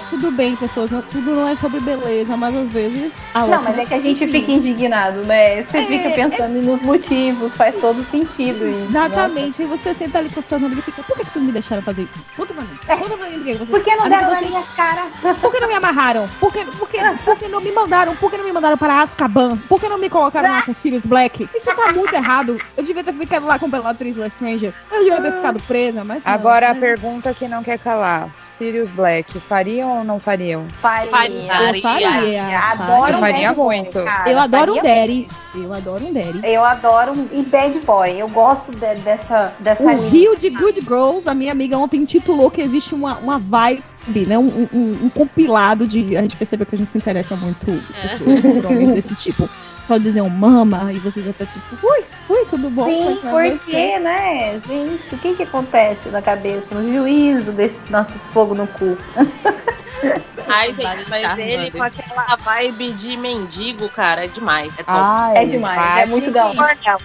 Tudo bem, pessoas, não- tudo não é sobre beleza, mas às vezes. a Não, mas é que a gente fica indignado, né? Você É, fica pensando nos motivos, faz todo sentido isso. Exatamente. Aí você senta ali com a sua amiga e fica, por que, vocês me deixaram fazer isso? Conta pra mim. Conta pra mim por que você... Por que não deram na vocês- minha cara? Por que não me amarraram? Por que, por, que, por que não me mandaram? Por que não me mandaram para Azkaban? Por que não me colocaram lá com Sirius Black? Isso tá muito errado. Eu devia ter ficado lá com Bellatrix Lestrange. Eu devia ter ficado presa, mas. não, Agora a né? pergunta que não quer calar. Sirius Black, fariam ou não fariam? Faria. Eu faria. Adoro Eu um faria muito. cara, Eu adoro um faria Daddy. Eu adoro um Daddy. Eu adoro um- e bad boy. Eu gosto de- dessa dessa O linha. Rio de Good Girls, a minha amiga ontem titulou que existe uma, uma vibe, né? Um, um- um compilado de. A gente percebeu que a gente se interessa muito pessoas, por homens desse tipo. Só dizer um mama e você já tá tipo, ui, ui, tudo bom? Sim, porque, né, gente, o que que acontece na cabeça, no juízo desses nossos fogo no cu? Ai, gente, mas ele com aquela vibe de mendigo, cara, é demais. É top. Ah, É demais, é muito. Cornell.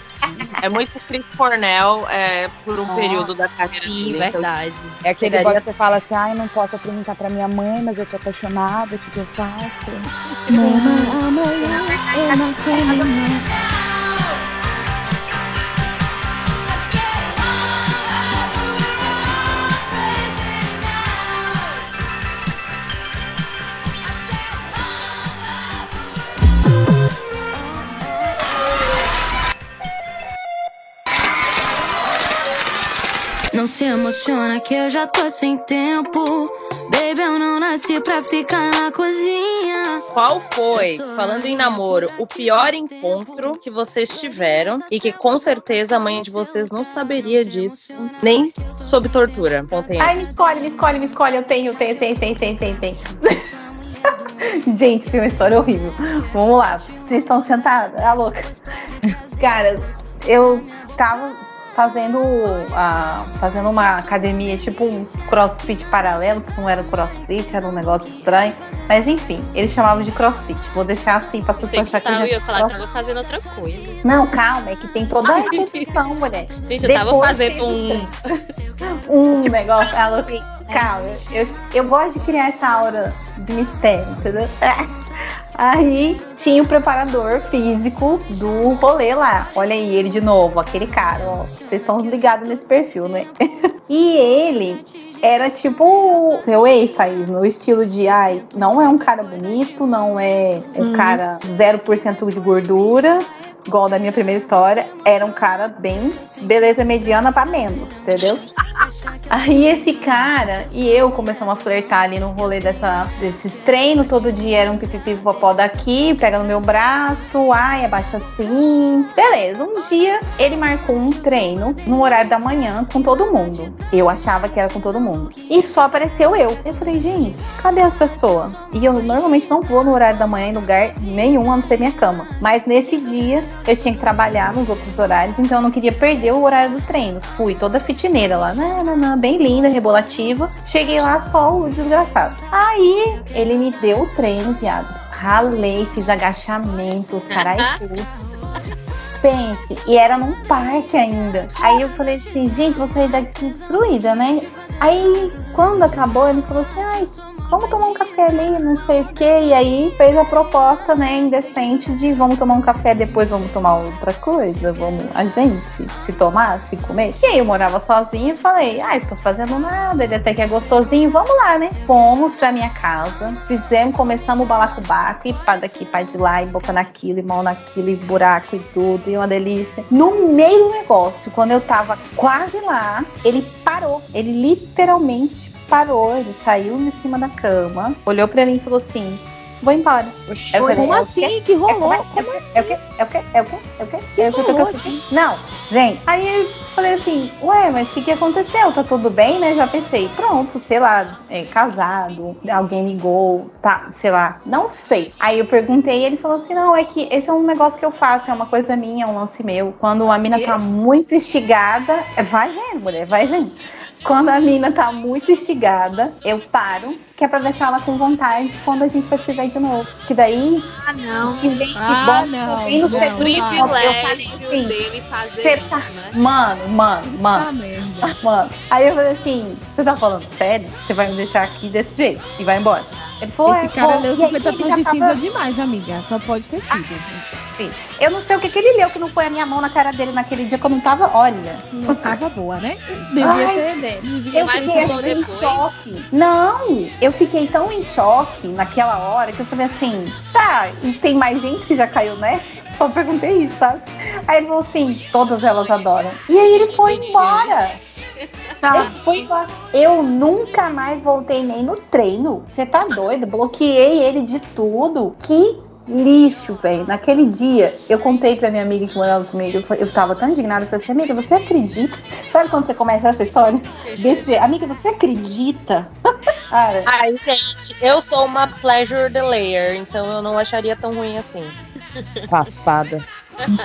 É muito Chris Cornell é, por um Ah. período da carreira Sim, dele. então, verdade. É aquele que você fala assim, ai, não posso apresentar pra minha mãe, mas eu tô apaixonada, o que, que eu faço? Mama, amanhã eu não nem não. Não se emociona que eu já tô sem tempo. Baby, eu não nasci pra ficar na cozinha. Qual foi, falando em namoro, o pior encontro que vocês tiveram e que com certeza a mãe de vocês não saberia disso, nem sob tortura? Contem aí. Ai, me escolhe, me escolhe, me escolhe. Eu tenho, eu tenho, tenho, tenho, tenho, tenho, tenho. Gente, tem uma história horrível. Vamos lá. Vocês estão sentadas? Ah, louca. Cara, eu tava fazendo, ah, fazendo uma academia, tipo um crossfit paralelo, que não era crossfit, era um negócio estranho. Mas enfim, eles chamavam de crossfit. Vou deixar assim para as Pensei pessoas que tava, eu ia é falar que crossfit. tava fazendo outra coisa. Não, calma, é que tem toda a descrição, mulher. Gente, eu tava Depois fazendo tem um. um negócio. Ela, calma, eu, eu gosto de criar essa aura de mistério, entendeu? Aí tinha o preparador físico do rolê lá. Olha aí, ele de novo, aquele cara, ó. Vocês estão ligados nesse perfil, né? E ele era tipo seu ex, Thaís, no estilo de ai, não é um cara bonito, não é um cara 0% de gordura, igual da minha primeira história, era um cara bem beleza mediana pra menos, entendeu? Aí esse cara e eu começamos a flertar ali no rolê dessa, desses treinos. Todo dia era um pipipi popó daqui, pega no meu braço, ai, abaixa assim. Beleza, um dia ele marcou um treino no horário da manhã com todo mundo. Eu achava que era com todo mundo. E só apareceu eu. Eu falei, gente, cadê as pessoas? E eu normalmente não vou no horário da manhã em lugar nenhum, a não ser minha cama. Mas nesse dia eu tinha que trabalhar nos outros horários, então eu não queria perder o horário do treino. Fui toda fitineira lá, nananã, bem linda, rebolativa. Cheguei lá só o desgraçado. Aí ele me deu o treino, viado. Ralei, fiz agachamentos, carai tudo. Pense, e era num parque ainda. Aí eu falei assim, gente, vou sair daqui destruída, né? Aí, quando acabou, ele falou assim, ai, vamos tomar um café ali, não sei o que. E aí fez a proposta, né, indecente de vamos tomar um café, depois vamos tomar outra coisa, vamos a gente se tomar, se comer. E aí eu morava sozinha e falei, ai, tô fazendo nada, ele até que é gostosinho, vamos lá, né? Fomos pra minha casa, fizemos, começamos o balacobaco e pá daqui, pá de lá, e boca naquilo, e mão naquilo, e buraco e tudo, e uma delícia. No meio do negócio, quando eu tava quase lá, ele parou, ele literalmente parou, ele saiu de cima da cama, olhou pra mim e falou assim: vou embora. Eu falei, Como "É assim? Que rolou? É, Como é, assim? é o quê? É o quê? É o quê? É o quê? Que É o rolou Eu falei, Não, gente. Aí eu falei assim, ué, mas o que, que aconteceu? Tá tudo bem, né? Já pensei, pronto, sei lá, é, casado, alguém ligou, tá, sei lá, não sei. Aí eu perguntei e ele falou assim, não, é que esse é um negócio que eu faço, é uma coisa minha, é um lance meu. Quando a mina tá muito instigada, vai vendo, mulher, vai vendo. Quando a mina tá muito instigada, eu paro, que é pra deixar ela com vontade quando a gente vai se ver de novo. Que daí. Ah, não. Que vem que Ah, bom, não, vem no não, segundo não. encontro. Eu falei Privilégio assim, dele fazer tá- né? Mano, mano, mano. Ah. Mano, aí eu falei assim, você tá falando sério? Você vai me deixar aqui desse jeito e vai embora. Ele falou, Esse "É, cara vou." leu E aí 50 ele tons de cinza demais, amiga. Só pode ter sido. Sim. Eu não sei o que, que ele leu, que não foi a minha mão na cara dele naquele dia que eu não tava, olha. Não tava boa, né? Devia Ai, ter, né? Devia Eu fiquei assim, em choque. Não, eu fiquei tão em choque naquela hora que eu falei assim, tá, e tem mais gente que já caiu nessa? Só perguntei isso, sabe? Aí ele falou assim, todas elas adoram. E aí ele foi embora. Ele foi embora. Eu nunca mais voltei nem no treino. Você tá doido? Bloqueei ele de tudo. Que lixo, velho. Naquele dia, eu contei pra minha amiga que morava comigo. Eu, eu tava tão indignada. Eu falei assim, amiga, você acredita? Sabe quando você começa essa história? Desse jeito. Amiga, você acredita? Cara, Ai, gente, eu sou uma pleasure delayer, então eu não acharia tão ruim assim. Safada.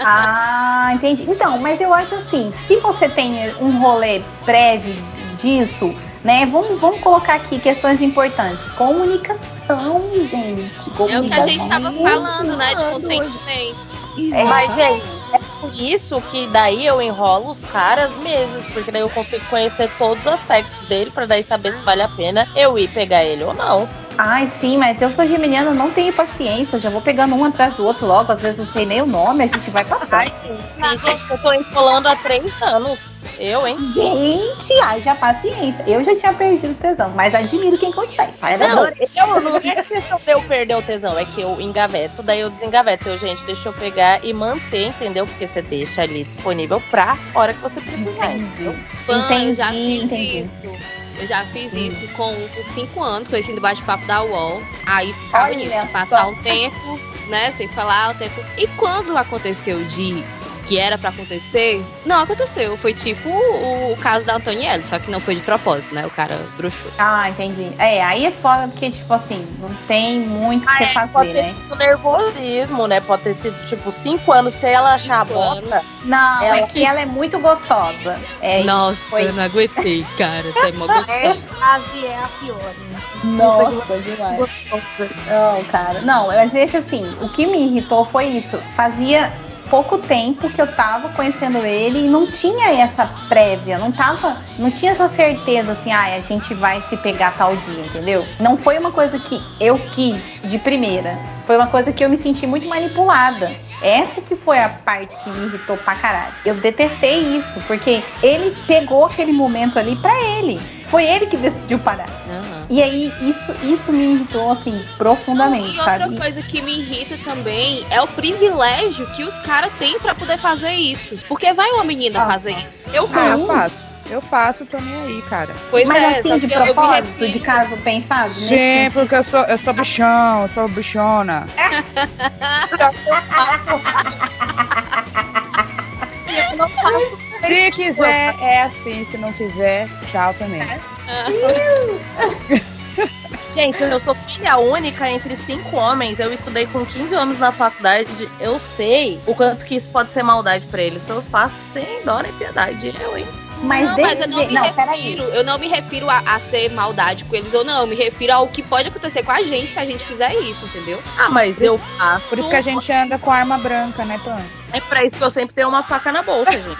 Ah, entendi. Então, mas eu acho assim, se você tem um rolê prévio disso, né? Vamos, vamos colocar aqui questões importantes. Comunicação, gente. É o Comunicação. que a gente tava falando, né? De consentimento. É, Mas, gente, é por isso que daí eu enrolo os caras meses, porque daí eu consigo conhecer todos os aspectos dele pra daí saber se vale a pena eu ir pegar ele ou não. Ai, sim, mas eu sou geminiana, eu não tenho paciência. Já vou pegando um atrás do outro logo. Às vezes não sei nem o nome, a gente vai passar. Ai, sim. Gente que eu tô enrolando há três anos. Eu, hein? Gente, haja paciência. Eu já tinha perdido o tesão, mas admiro quem consegue. Parabéns. Não, eu não é questão de eu perder o tesão, é que eu engaveto, daí eu desengaveto. Eu, gente, deixa eu pegar e manter, entendeu? Porque você deixa ali disponível pra hora que você precisar. eu já Entendi, fiz entendi. isso. Eu já fiz isso com por cinco anos, conheci no bate-papo da UOL. Aí ficava Olha nisso, só. passar um tempo, né? Sem falar o tempo. E quando aconteceu de que era pra acontecer, não aconteceu. Foi tipo o, o caso da Antonielle, só que não foi de propósito, né? O cara bruxou. Ah, entendi. É, aí é foda porque, tipo assim, não tem muito o que É, fazer, pode ter né? sido nervosismo, né? Pode ter sido, tipo, cinco anos. Se ela achar a Cinco bota, Não, Ela- é que ela é muito gostosa. É, Nossa, foi- eu não aguentei, cara. Você é mó gostoso. frase é a pior, né? Nossa, demais. Não, cara. Não, mas esse assim, o que me irritou foi isso. Fazia pouco tempo que eu tava conhecendo ele e não tinha essa prévia, não tava, não tinha essa certeza assim, ah, a gente vai se pegar tal dia, entendeu? Não foi uma coisa que eu quis de primeira. Foi uma coisa que eu me senti muito manipulada. Essa que foi a parte que me irritou pra caralho. Eu detestei isso, porque ele pegou aquele momento ali pra ele. Foi ele que decidiu parar. Aham. E aí, isso, isso me irritou, assim, profundamente, e outra sabe? coisa que me irrita também é o privilégio que os caras têm pra poder fazer isso. Porque vai uma menina Ah. fazer isso. eu Ah, eu faço. faço. Eu faço, tô nem aí, cara. Pois Mas é, assim, de eu, eu propósito, de caso pensado, Sim, né? porque eu sou, eu sou bichão, eu sou bichona. Se quiser, é assim. Se não quiser, tchau também. Gente, eu sou filha única entre cinco homens. Eu estudei com 15 anos na faculdade. Eu sei o quanto que isso pode ser maldade pra eles. Então eu faço sem dó nem piedade. Eu, hein? Mas não, mas eu não me não, refiro, eu não me refiro a, a ser maldade com eles ou não, eu me refiro ao que pode acontecer com a gente se a gente fizer isso, entendeu? Ah, mas eu faço. Por isso que a gente anda com arma branca, né, Pan? É pra isso que eu sempre tenho uma faca na bolsa, gente.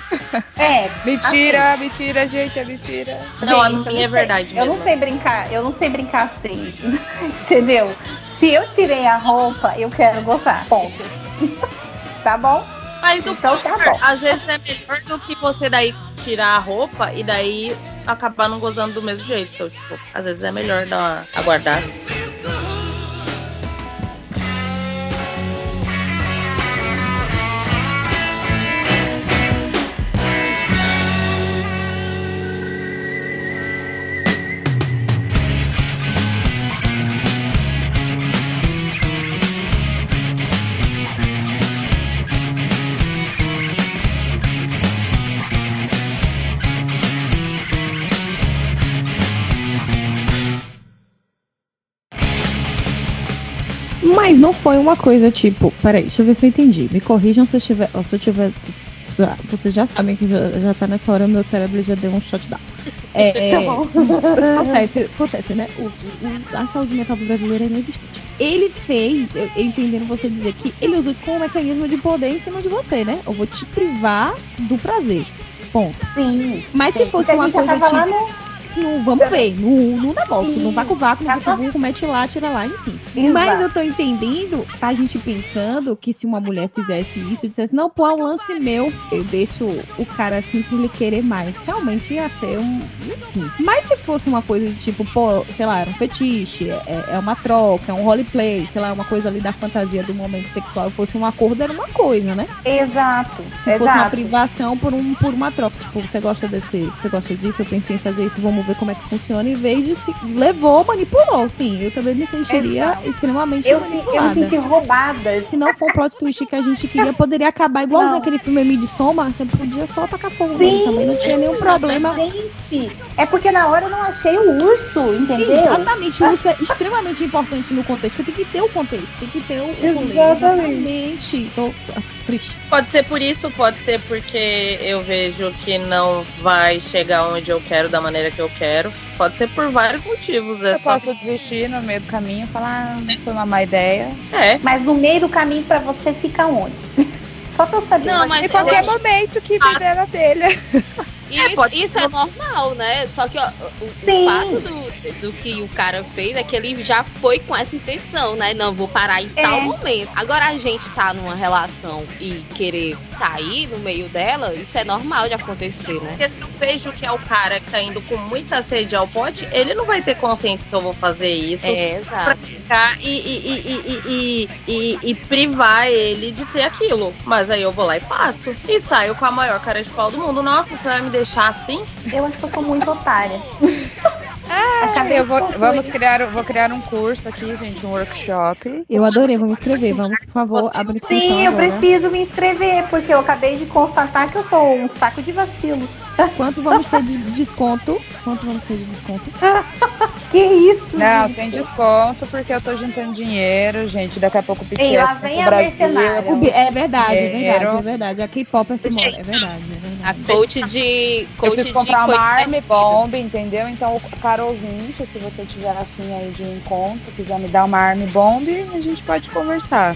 É, Mentira, mentira, gente, é mentira. Não, a Gente, eu minha é verdade Eu mesmo. não sei brincar, eu não sei brincar assim. Entendeu? Se eu tirei a roupa, eu quero gozar. Ponto. tá bom? Mas o Então tá pior, bom. às vezes é melhor do que você daí tirar a roupa e daí acabar não gozando do mesmo jeito. Então, tipo, às vezes é melhor dar uma Mas não foi uma coisa tipo. Peraí, deixa eu ver se eu entendi. Me corrijam se eu tiver. Se eu tiver. Vocês já sabem que já, já tá nessa hora, meu cérebro já deu um shutdown. É, Tá bom. acontece, acontece, né? O, o- a saúde mental do brasileiro é inexistente. Ele fez, eu, entendendo você dizer que ele usou isso como um mecanismo de poder em cima de você, né? Eu vou te privar do prazer. Ponto. Sim. Mas sim. se fosse Porque uma coisa tava lá tipo. No- No, vamos ver, no, no negócio, Sim. no vácuo vácuo, no Tá Google, mete lá, tira lá, enfim. Exato. Mas eu tô entendendo a gente pensando que se uma mulher fizesse isso e dissesse, não, pô, é um lance meu, eu deixo o cara assim pra ele querer mais. Realmente ia ser um. Enfim. Mas se fosse uma coisa de tipo, pô, sei lá, era um fetiche, é, é uma troca, é um roleplay, sei lá, uma coisa ali da fantasia do momento sexual, fosse um acordo, era uma coisa, né? Exato. Se fosse uma exato. privação por, um, por uma troca. Tipo, você gosta desse. Você gosta disso, eu pensei em fazer isso, vamos ver como é que funciona. Em vez de se levou, manipulou. Sim, eu também me sentiria Exato. extremamente Eu, eu me senti roubada. Se não for o plot twist que a gente queria, poderia acabar igualzinho aquele filme Midsommar, você podia só tacar fogo nele também, não tinha nenhum problema. Gente, é porque na hora eu não achei o urso, entendeu? Exatamente, o uso é extremamente importante no contexto. Você tem que ter o contexto, tem que ter o rolê. Exatamente. Exatamente. Tô ah, triste. Pode ser por isso, pode ser porque eu vejo que não vai chegar onde eu quero da maneira que eu quero. Pode ser por vários motivos. É Eu só posso desistir no meio do caminho e falar, ah, foi uma má ideia. É. Mas no meio do caminho pra você fica onde? Só pra eu saber. Não, mas Em eu qualquer acho- momento que me der na telha. Isso, pode- isso é normal, né? Só que ó, o, o fato do, do que o cara fez é que ele já foi com essa intenção, né? Não, vou parar em É. tal momento. Agora a gente tá numa relação e querer sair no meio dela, isso é normal de acontecer, né? Porque se eu vejo que é o cara que tá indo com muita sede ao pote, ele não vai ter consciência que eu vou fazer isso. É, pra exato. ficar e, e, e, e, e, e, e privar ele de ter aquilo. Mas aí eu vou lá e faço. E saio com a maior cara de pau do mundo. Nossa, você vai me deixar assim? Eu acho que eu sou muito otária. Eu vou, vamos criar, vou criar um curso aqui, gente, um workshop. Eu adorei, vamos escrever. Vamos, por favor, abrir inscrição Sim, eu agora. preciso me inscrever, porque eu acabei de constatar que eu sou um saco de vacilo. Quanto vamos ter de desconto? Quanto vamos ter de desconto? Que isso? Não, gente? sem desconto, porque eu tô juntando dinheiro, gente. Daqui a pouco o Ei, lá vem a Brasil. É verdade, é verdade, é verdade. A K-pop é que mora, é verdade, é A verdade. coach de. Eu Coach preciso de comprar uma coisa arme bomb, entendeu? Então, o cara se você tiver afim aí de um encontro, quiser me dar uma arme bomb, a gente pode conversar.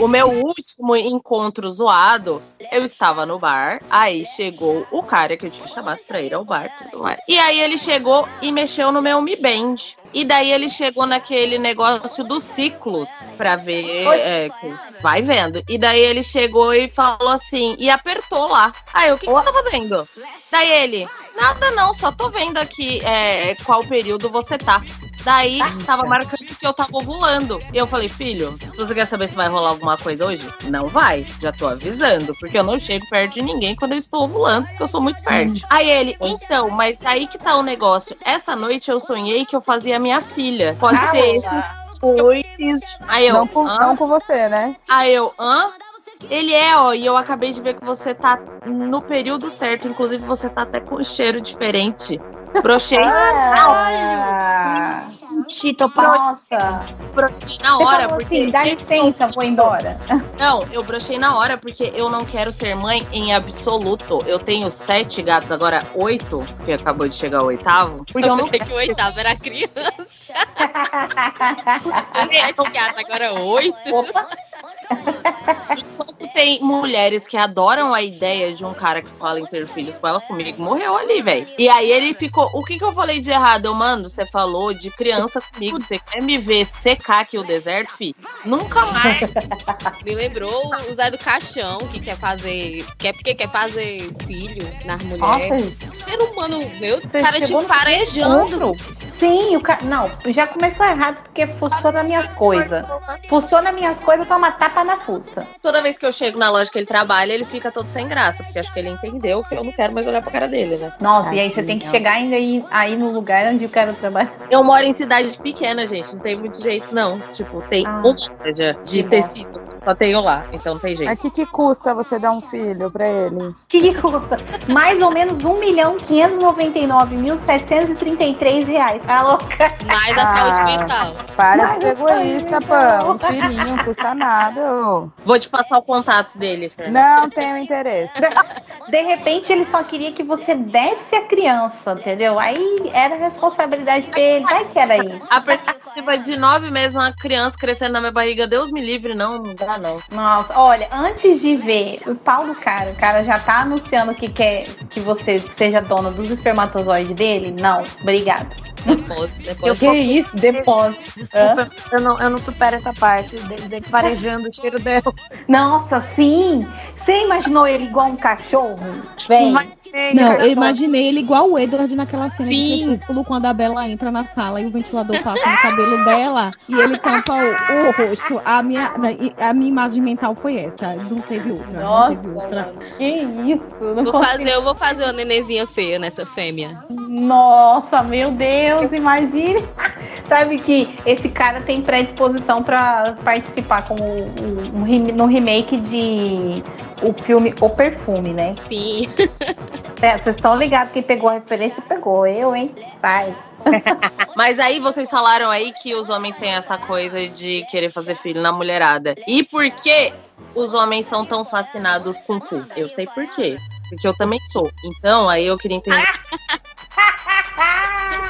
O meu último encontro zoado, eu estava no bar, aí chegou o cara que eu tinha chamado pra ir ao bar e tudo mais. E aí ele chegou e mexeu no meu Mi Band. E daí ele chegou naquele negócio dos ciclos pra ver. é, vai vendo. E daí ele chegou e falou assim, e apertou lá. Aí eu, o que, que você tá fazendo? Daí ele, nada não, só tô vendo aqui é, qual período você tá. Daí tava marcando que eu tava ovulando. E eu falei, filho, se você quer saber se vai rolar alguma coisa hoje, não vai. Já tô avisando. Porque eu não chego perto de ninguém quando eu estou ovulando, porque eu sou muito fértil. Aí ele, então, mas aí que tá o negócio. Essa noite eu sonhei que eu fazia minha filha. Pode Ah, ser esse. Aí eu, não, com, não com você, né? Aí eu, hã? Ele é, ó, e eu acabei de ver que você tá no período certo. Inclusive, você tá até com um cheiro diferente. Brochei. Ah, Gente, tô brochei, nossa. brochei na Você hora, falou porque. assim, dá licença, vou embora. Não, eu brochei na hora porque eu não quero ser mãe em absoluto. Eu tenho sete gatos, agora oito, porque acabou de chegar o oitavo. Porque eu Eu não pensei que o oitavo era criança. Sete gatos, agora oito. Opa, Enquanto tem mulheres que adoram a ideia de um cara que fala em ter filhos com ela, comigo morreu ali, velho. E aí ele ficou. O que, que eu falei de errado? Eu mando, você falou de criança comigo. Você quer me ver secar aqui o deserto, fi? Nunca mais. Me lembrou o Zé do Caixão, que quer fazer. Quer porque quer fazer filho nas mulheres. nossa, Ser humano, meu, Você cara te no farejando. Sim, o cara. Não, já começou errado porque fuçou nas minhas coisas. Fuçou nas minhas coisas, toma tapa na fuça. Toda vez que eu chego na loja que ele trabalha, ele fica todo sem graça, porque acho que ele entendeu que eu não quero mais olhar pra cara dele, né? Nossa, e aí você tem que chegar ainda aí, aí no lugar onde o cara trabalha. Eu moro em cidade pequena, gente, não tem muito jeito, não. Tipo, tem Ah, uma loja de tecido, só tenho lá, então não tem jeito. Mas o que, que custa você dar um filho pra ele? Que que custa? Mais ou menos 1 milhão 599 mil 733 reais. Tá louca? Mais a Ah. saúde mental. Para Mas de ser egoísta, indo. pã. Um filhinho, não custa nada. ô. Vou te passar o contato dele, Fernanda. Não tenho interesse. De repente ele só queria que você desse a criança, entendeu? Aí era responsabilidade dele, vai que era isso. A perspectiva de nove meses, uma criança crescendo na minha barriga, Deus me livre, não, não dá não. Nossa, olha, antes de ver o pau do cara, o cara já tá anunciando que quer que você seja dona dos espermatozoides dele? Não, obrigada. Depósito, Eu depósito. que isso? Depósito. Desculpa, eu não, eu não supero essa parte dele farejando o cheiro dela. Nossa, sim! Você imaginou ele igual um cachorro? Vem. Não, eu imaginei ele igual o Edward naquela cena de Sim. Crepúsculo, quando a Bela entra na sala e o ventilador passa no cabelo dela e ele tampa o, o rosto. A minha, a minha imagem mental foi essa. Não teve outra. Nossa, não teve outra. que isso? Não Vou consigo. fazer, eu vou fazer uma nenenzinha feia nessa fêmea. Nossa, meu Deus, imagine. Sabe que esse cara tem predisposição pra participar como um, um no remake de o filme O Perfume, né? Sim. É, Vocês estão ligados quem pegou a referência pegou eu, hein? Sai. Mas aí vocês falaram aí que os homens têm essa coisa de querer fazer filho na mulherada. E por que os homens são tão fascinados com cu? Eu sei por quê. Porque eu também sou. Então, aí eu queria entender.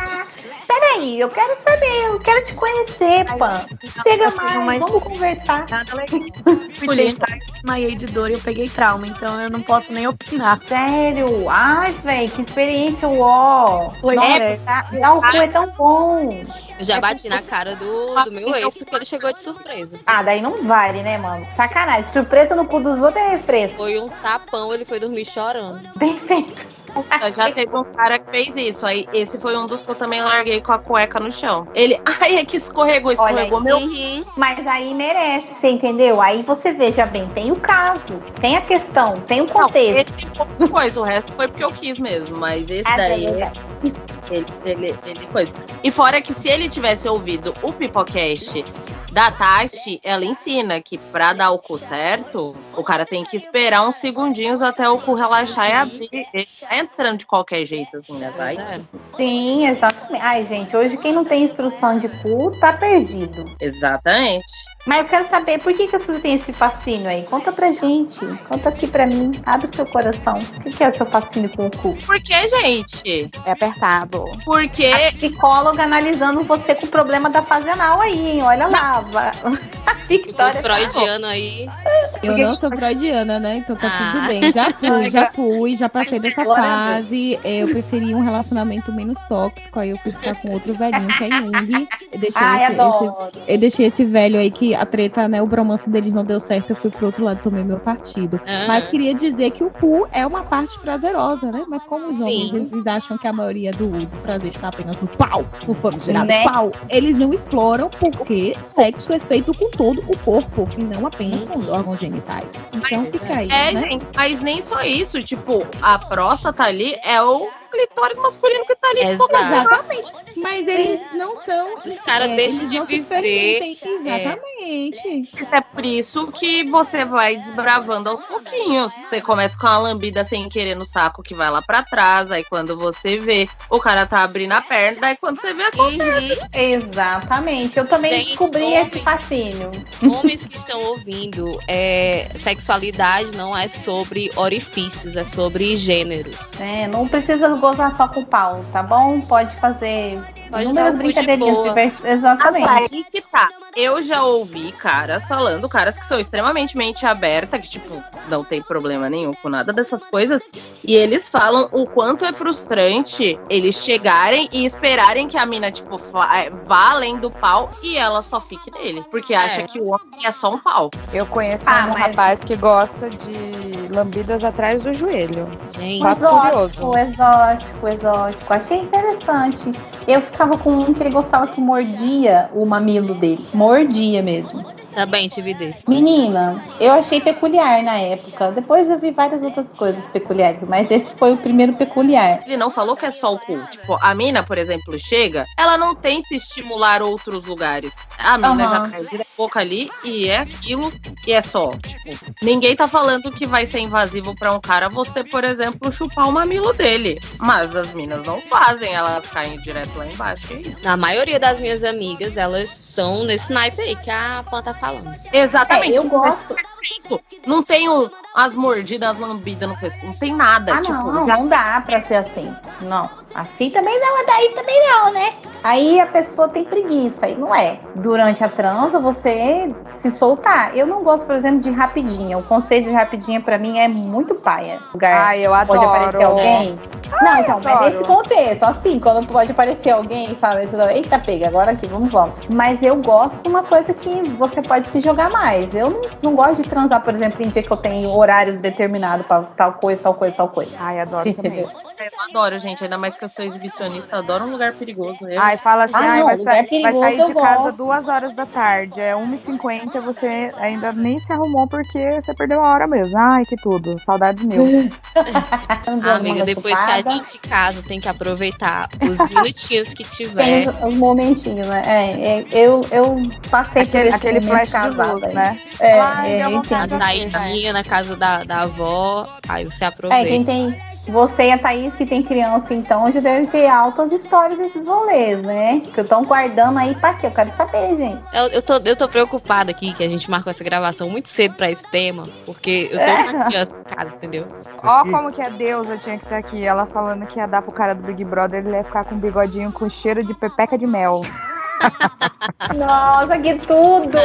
Peraí, eu quero saber, eu quero te conhecer, Pan. Chega mais, Mas- vamos conversar. Nada legal. Fui tentar, desmaiei de dor e eu peguei trauma, então eu não posso nem opinar. Sério? Ai, velho, que experiência, uó. Foi, é. tá- dar o cu é tão bom. Eu já bati na cara do, do meu ex porque ele chegou de surpresa. Ah, daí não vale, né, mano? Sacanagem. Surpresa no cu dos outros é refresco. Foi um tapão, ele foi dormir chorando. Bem feito. Já teve um cara que fez isso. Aí esse foi um dos que eu também larguei com a cueca no chão. Ele, ai, é que escorregou, escorregou aí. meu. Uhum. Mas aí merece, você entendeu? Aí você veja bem, tem o caso, tem a questão, tem o contexto. Esse foi coisa, o resto foi porque eu quis mesmo. Mas esse Ah, daí, é verdade. ele, ele, ele coisa. E fora que se ele tivesse ouvido o Pipocast da Tati, ela ensina que pra dar o cu certo, o cara tem que esperar uns segundinhos até o cu relaxar e abrir. Ele tá entrando de qualquer jeito, assim, né? Vai. É. Sim, exatamente. Ai, gente, hoje quem não tem instrução de cu tá perdido. Exatamente. Mas eu quero saber por que, que você tem esse fascínio aí. Conta pra gente. Conta aqui pra mim. Abre seu coração. O que, que é o seu fascínio com o cu? Por que, gente? É apertado. Porque A psicóloga analisando você com o problema da fase anal aí, hein? Olha lá. va- A O Victoria. freudiano aí. Eu não sou freudiana, né? Então tá Ah. tudo bem. Já fui, já fui, já passei dessa fase. Eu preferi um relacionamento menos tóxico. Aí eu fui ficar com outro velhinho que é Yung. Eu deixei, Ai, esse, adoro. esse- eu deixei esse velho aí que a treta, né? O bromance deles não deu certo. Eu fui pro outro lado, tomei meu partido. Ah. Mas queria dizer que o cu é uma parte prazerosa, né? Mas como os homens Sim. eles acham que a maioria do, do prazer está apenas no pau, no famigerado Né? pau, eles não exploram porque sexo é feito com todo o corpo e não apenas com os órgãos genitais. Então fica aí, É, né? gente, mas nem só isso. Tipo, a próstata ali é o clitóris masculino que tá ali desfocado. Exatamente. Mas eles não são. Os caras é, deixam de viver, permitem. Exatamente. É por isso que você vai desbravando aos pouquinhos. Você começa com uma lambida sem querer no saco que vai lá pra trás. Aí quando você vê, o cara tá abrindo a perna. Daí quando você vê, Uhum. Exatamente. Eu também Gente, descobri homem. esse fascínio. Homens que estão ouvindo, é, sexualidade não é sobre orifícios, é sobre gêneros. É, não precisa gozar só com o pau, tá bom? Pode fazer Pode inúmeras de brincadeirinhas divertidas. Exatamente. Aí que tá. Eu já ouvi caras falando, caras que são extremamente mente aberta, que, tipo, não tem problema nenhum com nada dessas coisas. E eles falam o quanto é frustrante eles chegarem e esperarem que a mina, tipo, fa- vá além do pau e ela só fique nele. Porque acha que o homem é só um pau. Eu conheço Ah, um mas- rapaz que gosta de lambidas atrás do joelho. Gente, Exótico, curioso. exótico, exótico. Achei interessante. Eu ficava com um que ele gostava que mordia o mamilo dele. Mordia mesmo. Também tive desse. Menina, eu achei peculiar na época. Depois eu vi várias outras coisas peculiares, mas esse foi o primeiro peculiar. Ele não falou que é só o cu. Tipo, a mina, por exemplo, chega, ela não tenta estimular outros lugares. A mina Aham. já cai direto boca ali e é aquilo e é só. Tipo, ninguém tá falando que vai ser invasivo pra um cara você, por exemplo, chupar o mamilo dele. Mas as minas não fazem, elas caem direto lá embaixo. É isso. A maioria das minhas amigas, elas são nesse naipe aí que a Pan tá falando. Exatamente. É, eu gosto. Não tem um, as mordidas, as lambidas no pescoço. Não tem nada. Ah, tipo, não, não dá pra ser assim. Não. Assim também não, daí também não, né? Aí a pessoa tem preguiça, e não é. Durante a transa, você se soltar. Eu não gosto, por exemplo, de rapidinha. O conceito de rapidinha pra mim é muito paia. Lugar Ai, eu pode adoro. aparecer alguém. não, então, mas nesse contexto, assim, quando pode aparecer alguém, sabe? Eita, pega, agora aqui, vamos, vamos. Mas eu gosto de uma coisa que você pode se jogar mais. Eu não, não gosto de transar, por exemplo, em dia que eu tenho horário determinado pra tal coisa, tal coisa, tal coisa. Ai, adoro também. Eu adoro, gente. Ainda mais que eu sou exibicionista. Adoro um lugar perigoso. Eu... Ai, fala assim, Ah, ai, não, vai, sa- vai sair de casa gosto. duas horas da tarde. É 1h50, você ainda nem se arrumou porque você perdeu a hora mesmo. Ai, que tudo. Saudades meu. Ah, amiga, depois que a gente casa, tem que aproveitar os minutinhos que Tem tiver. os, os momentinhos, né? É, é, eu, eu passei por Aquele, esse aquele flash de luz, aí. né? É, Ai, é, deu A entendo. de saidinha na casa da, da avó, aí você É, aproveita. quem tem. Você e a Thaís, que tem criança, então, já deve ter altas histórias desses rolês, né? Que estão guardando aí pra quê? Eu quero saber, gente. Eu, eu, tô, eu tô preocupada aqui que a gente marcou essa gravação muito cedo pra esse tema, porque eu tenho uma criança em casa, entendeu? Ó como que a deusa tinha que estar aqui. Ela falando que ia dar pro cara do Big Brother, ele ia ficar com um bigodinho com cheiro de pepeca de mel. Nossa, que tudo!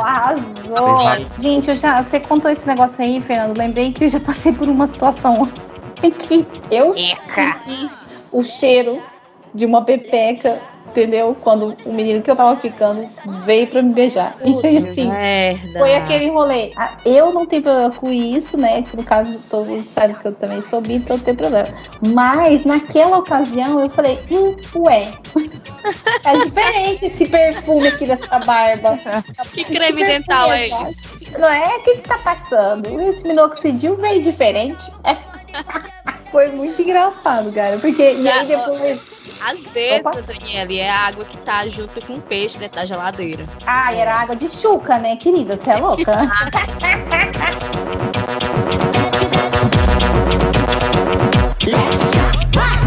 Arrasou! Gente, eu já, você contou esse negócio aí, Fernando. Lembrei que eu já passei por uma situação em que eu senti o cheiro de uma pepeca, entendeu? Quando o menino que eu tava ficando veio pra me beijar. E aí, assim, Merda. foi aquele rolê. Ah, Eu não tenho problema com isso, né? Que no caso, todo mundo sabe que eu também sou bi, então não tem problema. Mas naquela ocasião eu falei, hum, ué. É diferente esse perfume aqui dessa barba. Que creme dental é esse? Não é? O que, que tá passando? Esse minoxidil veio diferente. Foi muito engraçado, cara. Porque e Já- aí depois. Azedo, vezes, Daniele, é a água que tá junto com o peixe dentro da geladeira. Ah, era água de chuca, né, querida? Você é louca?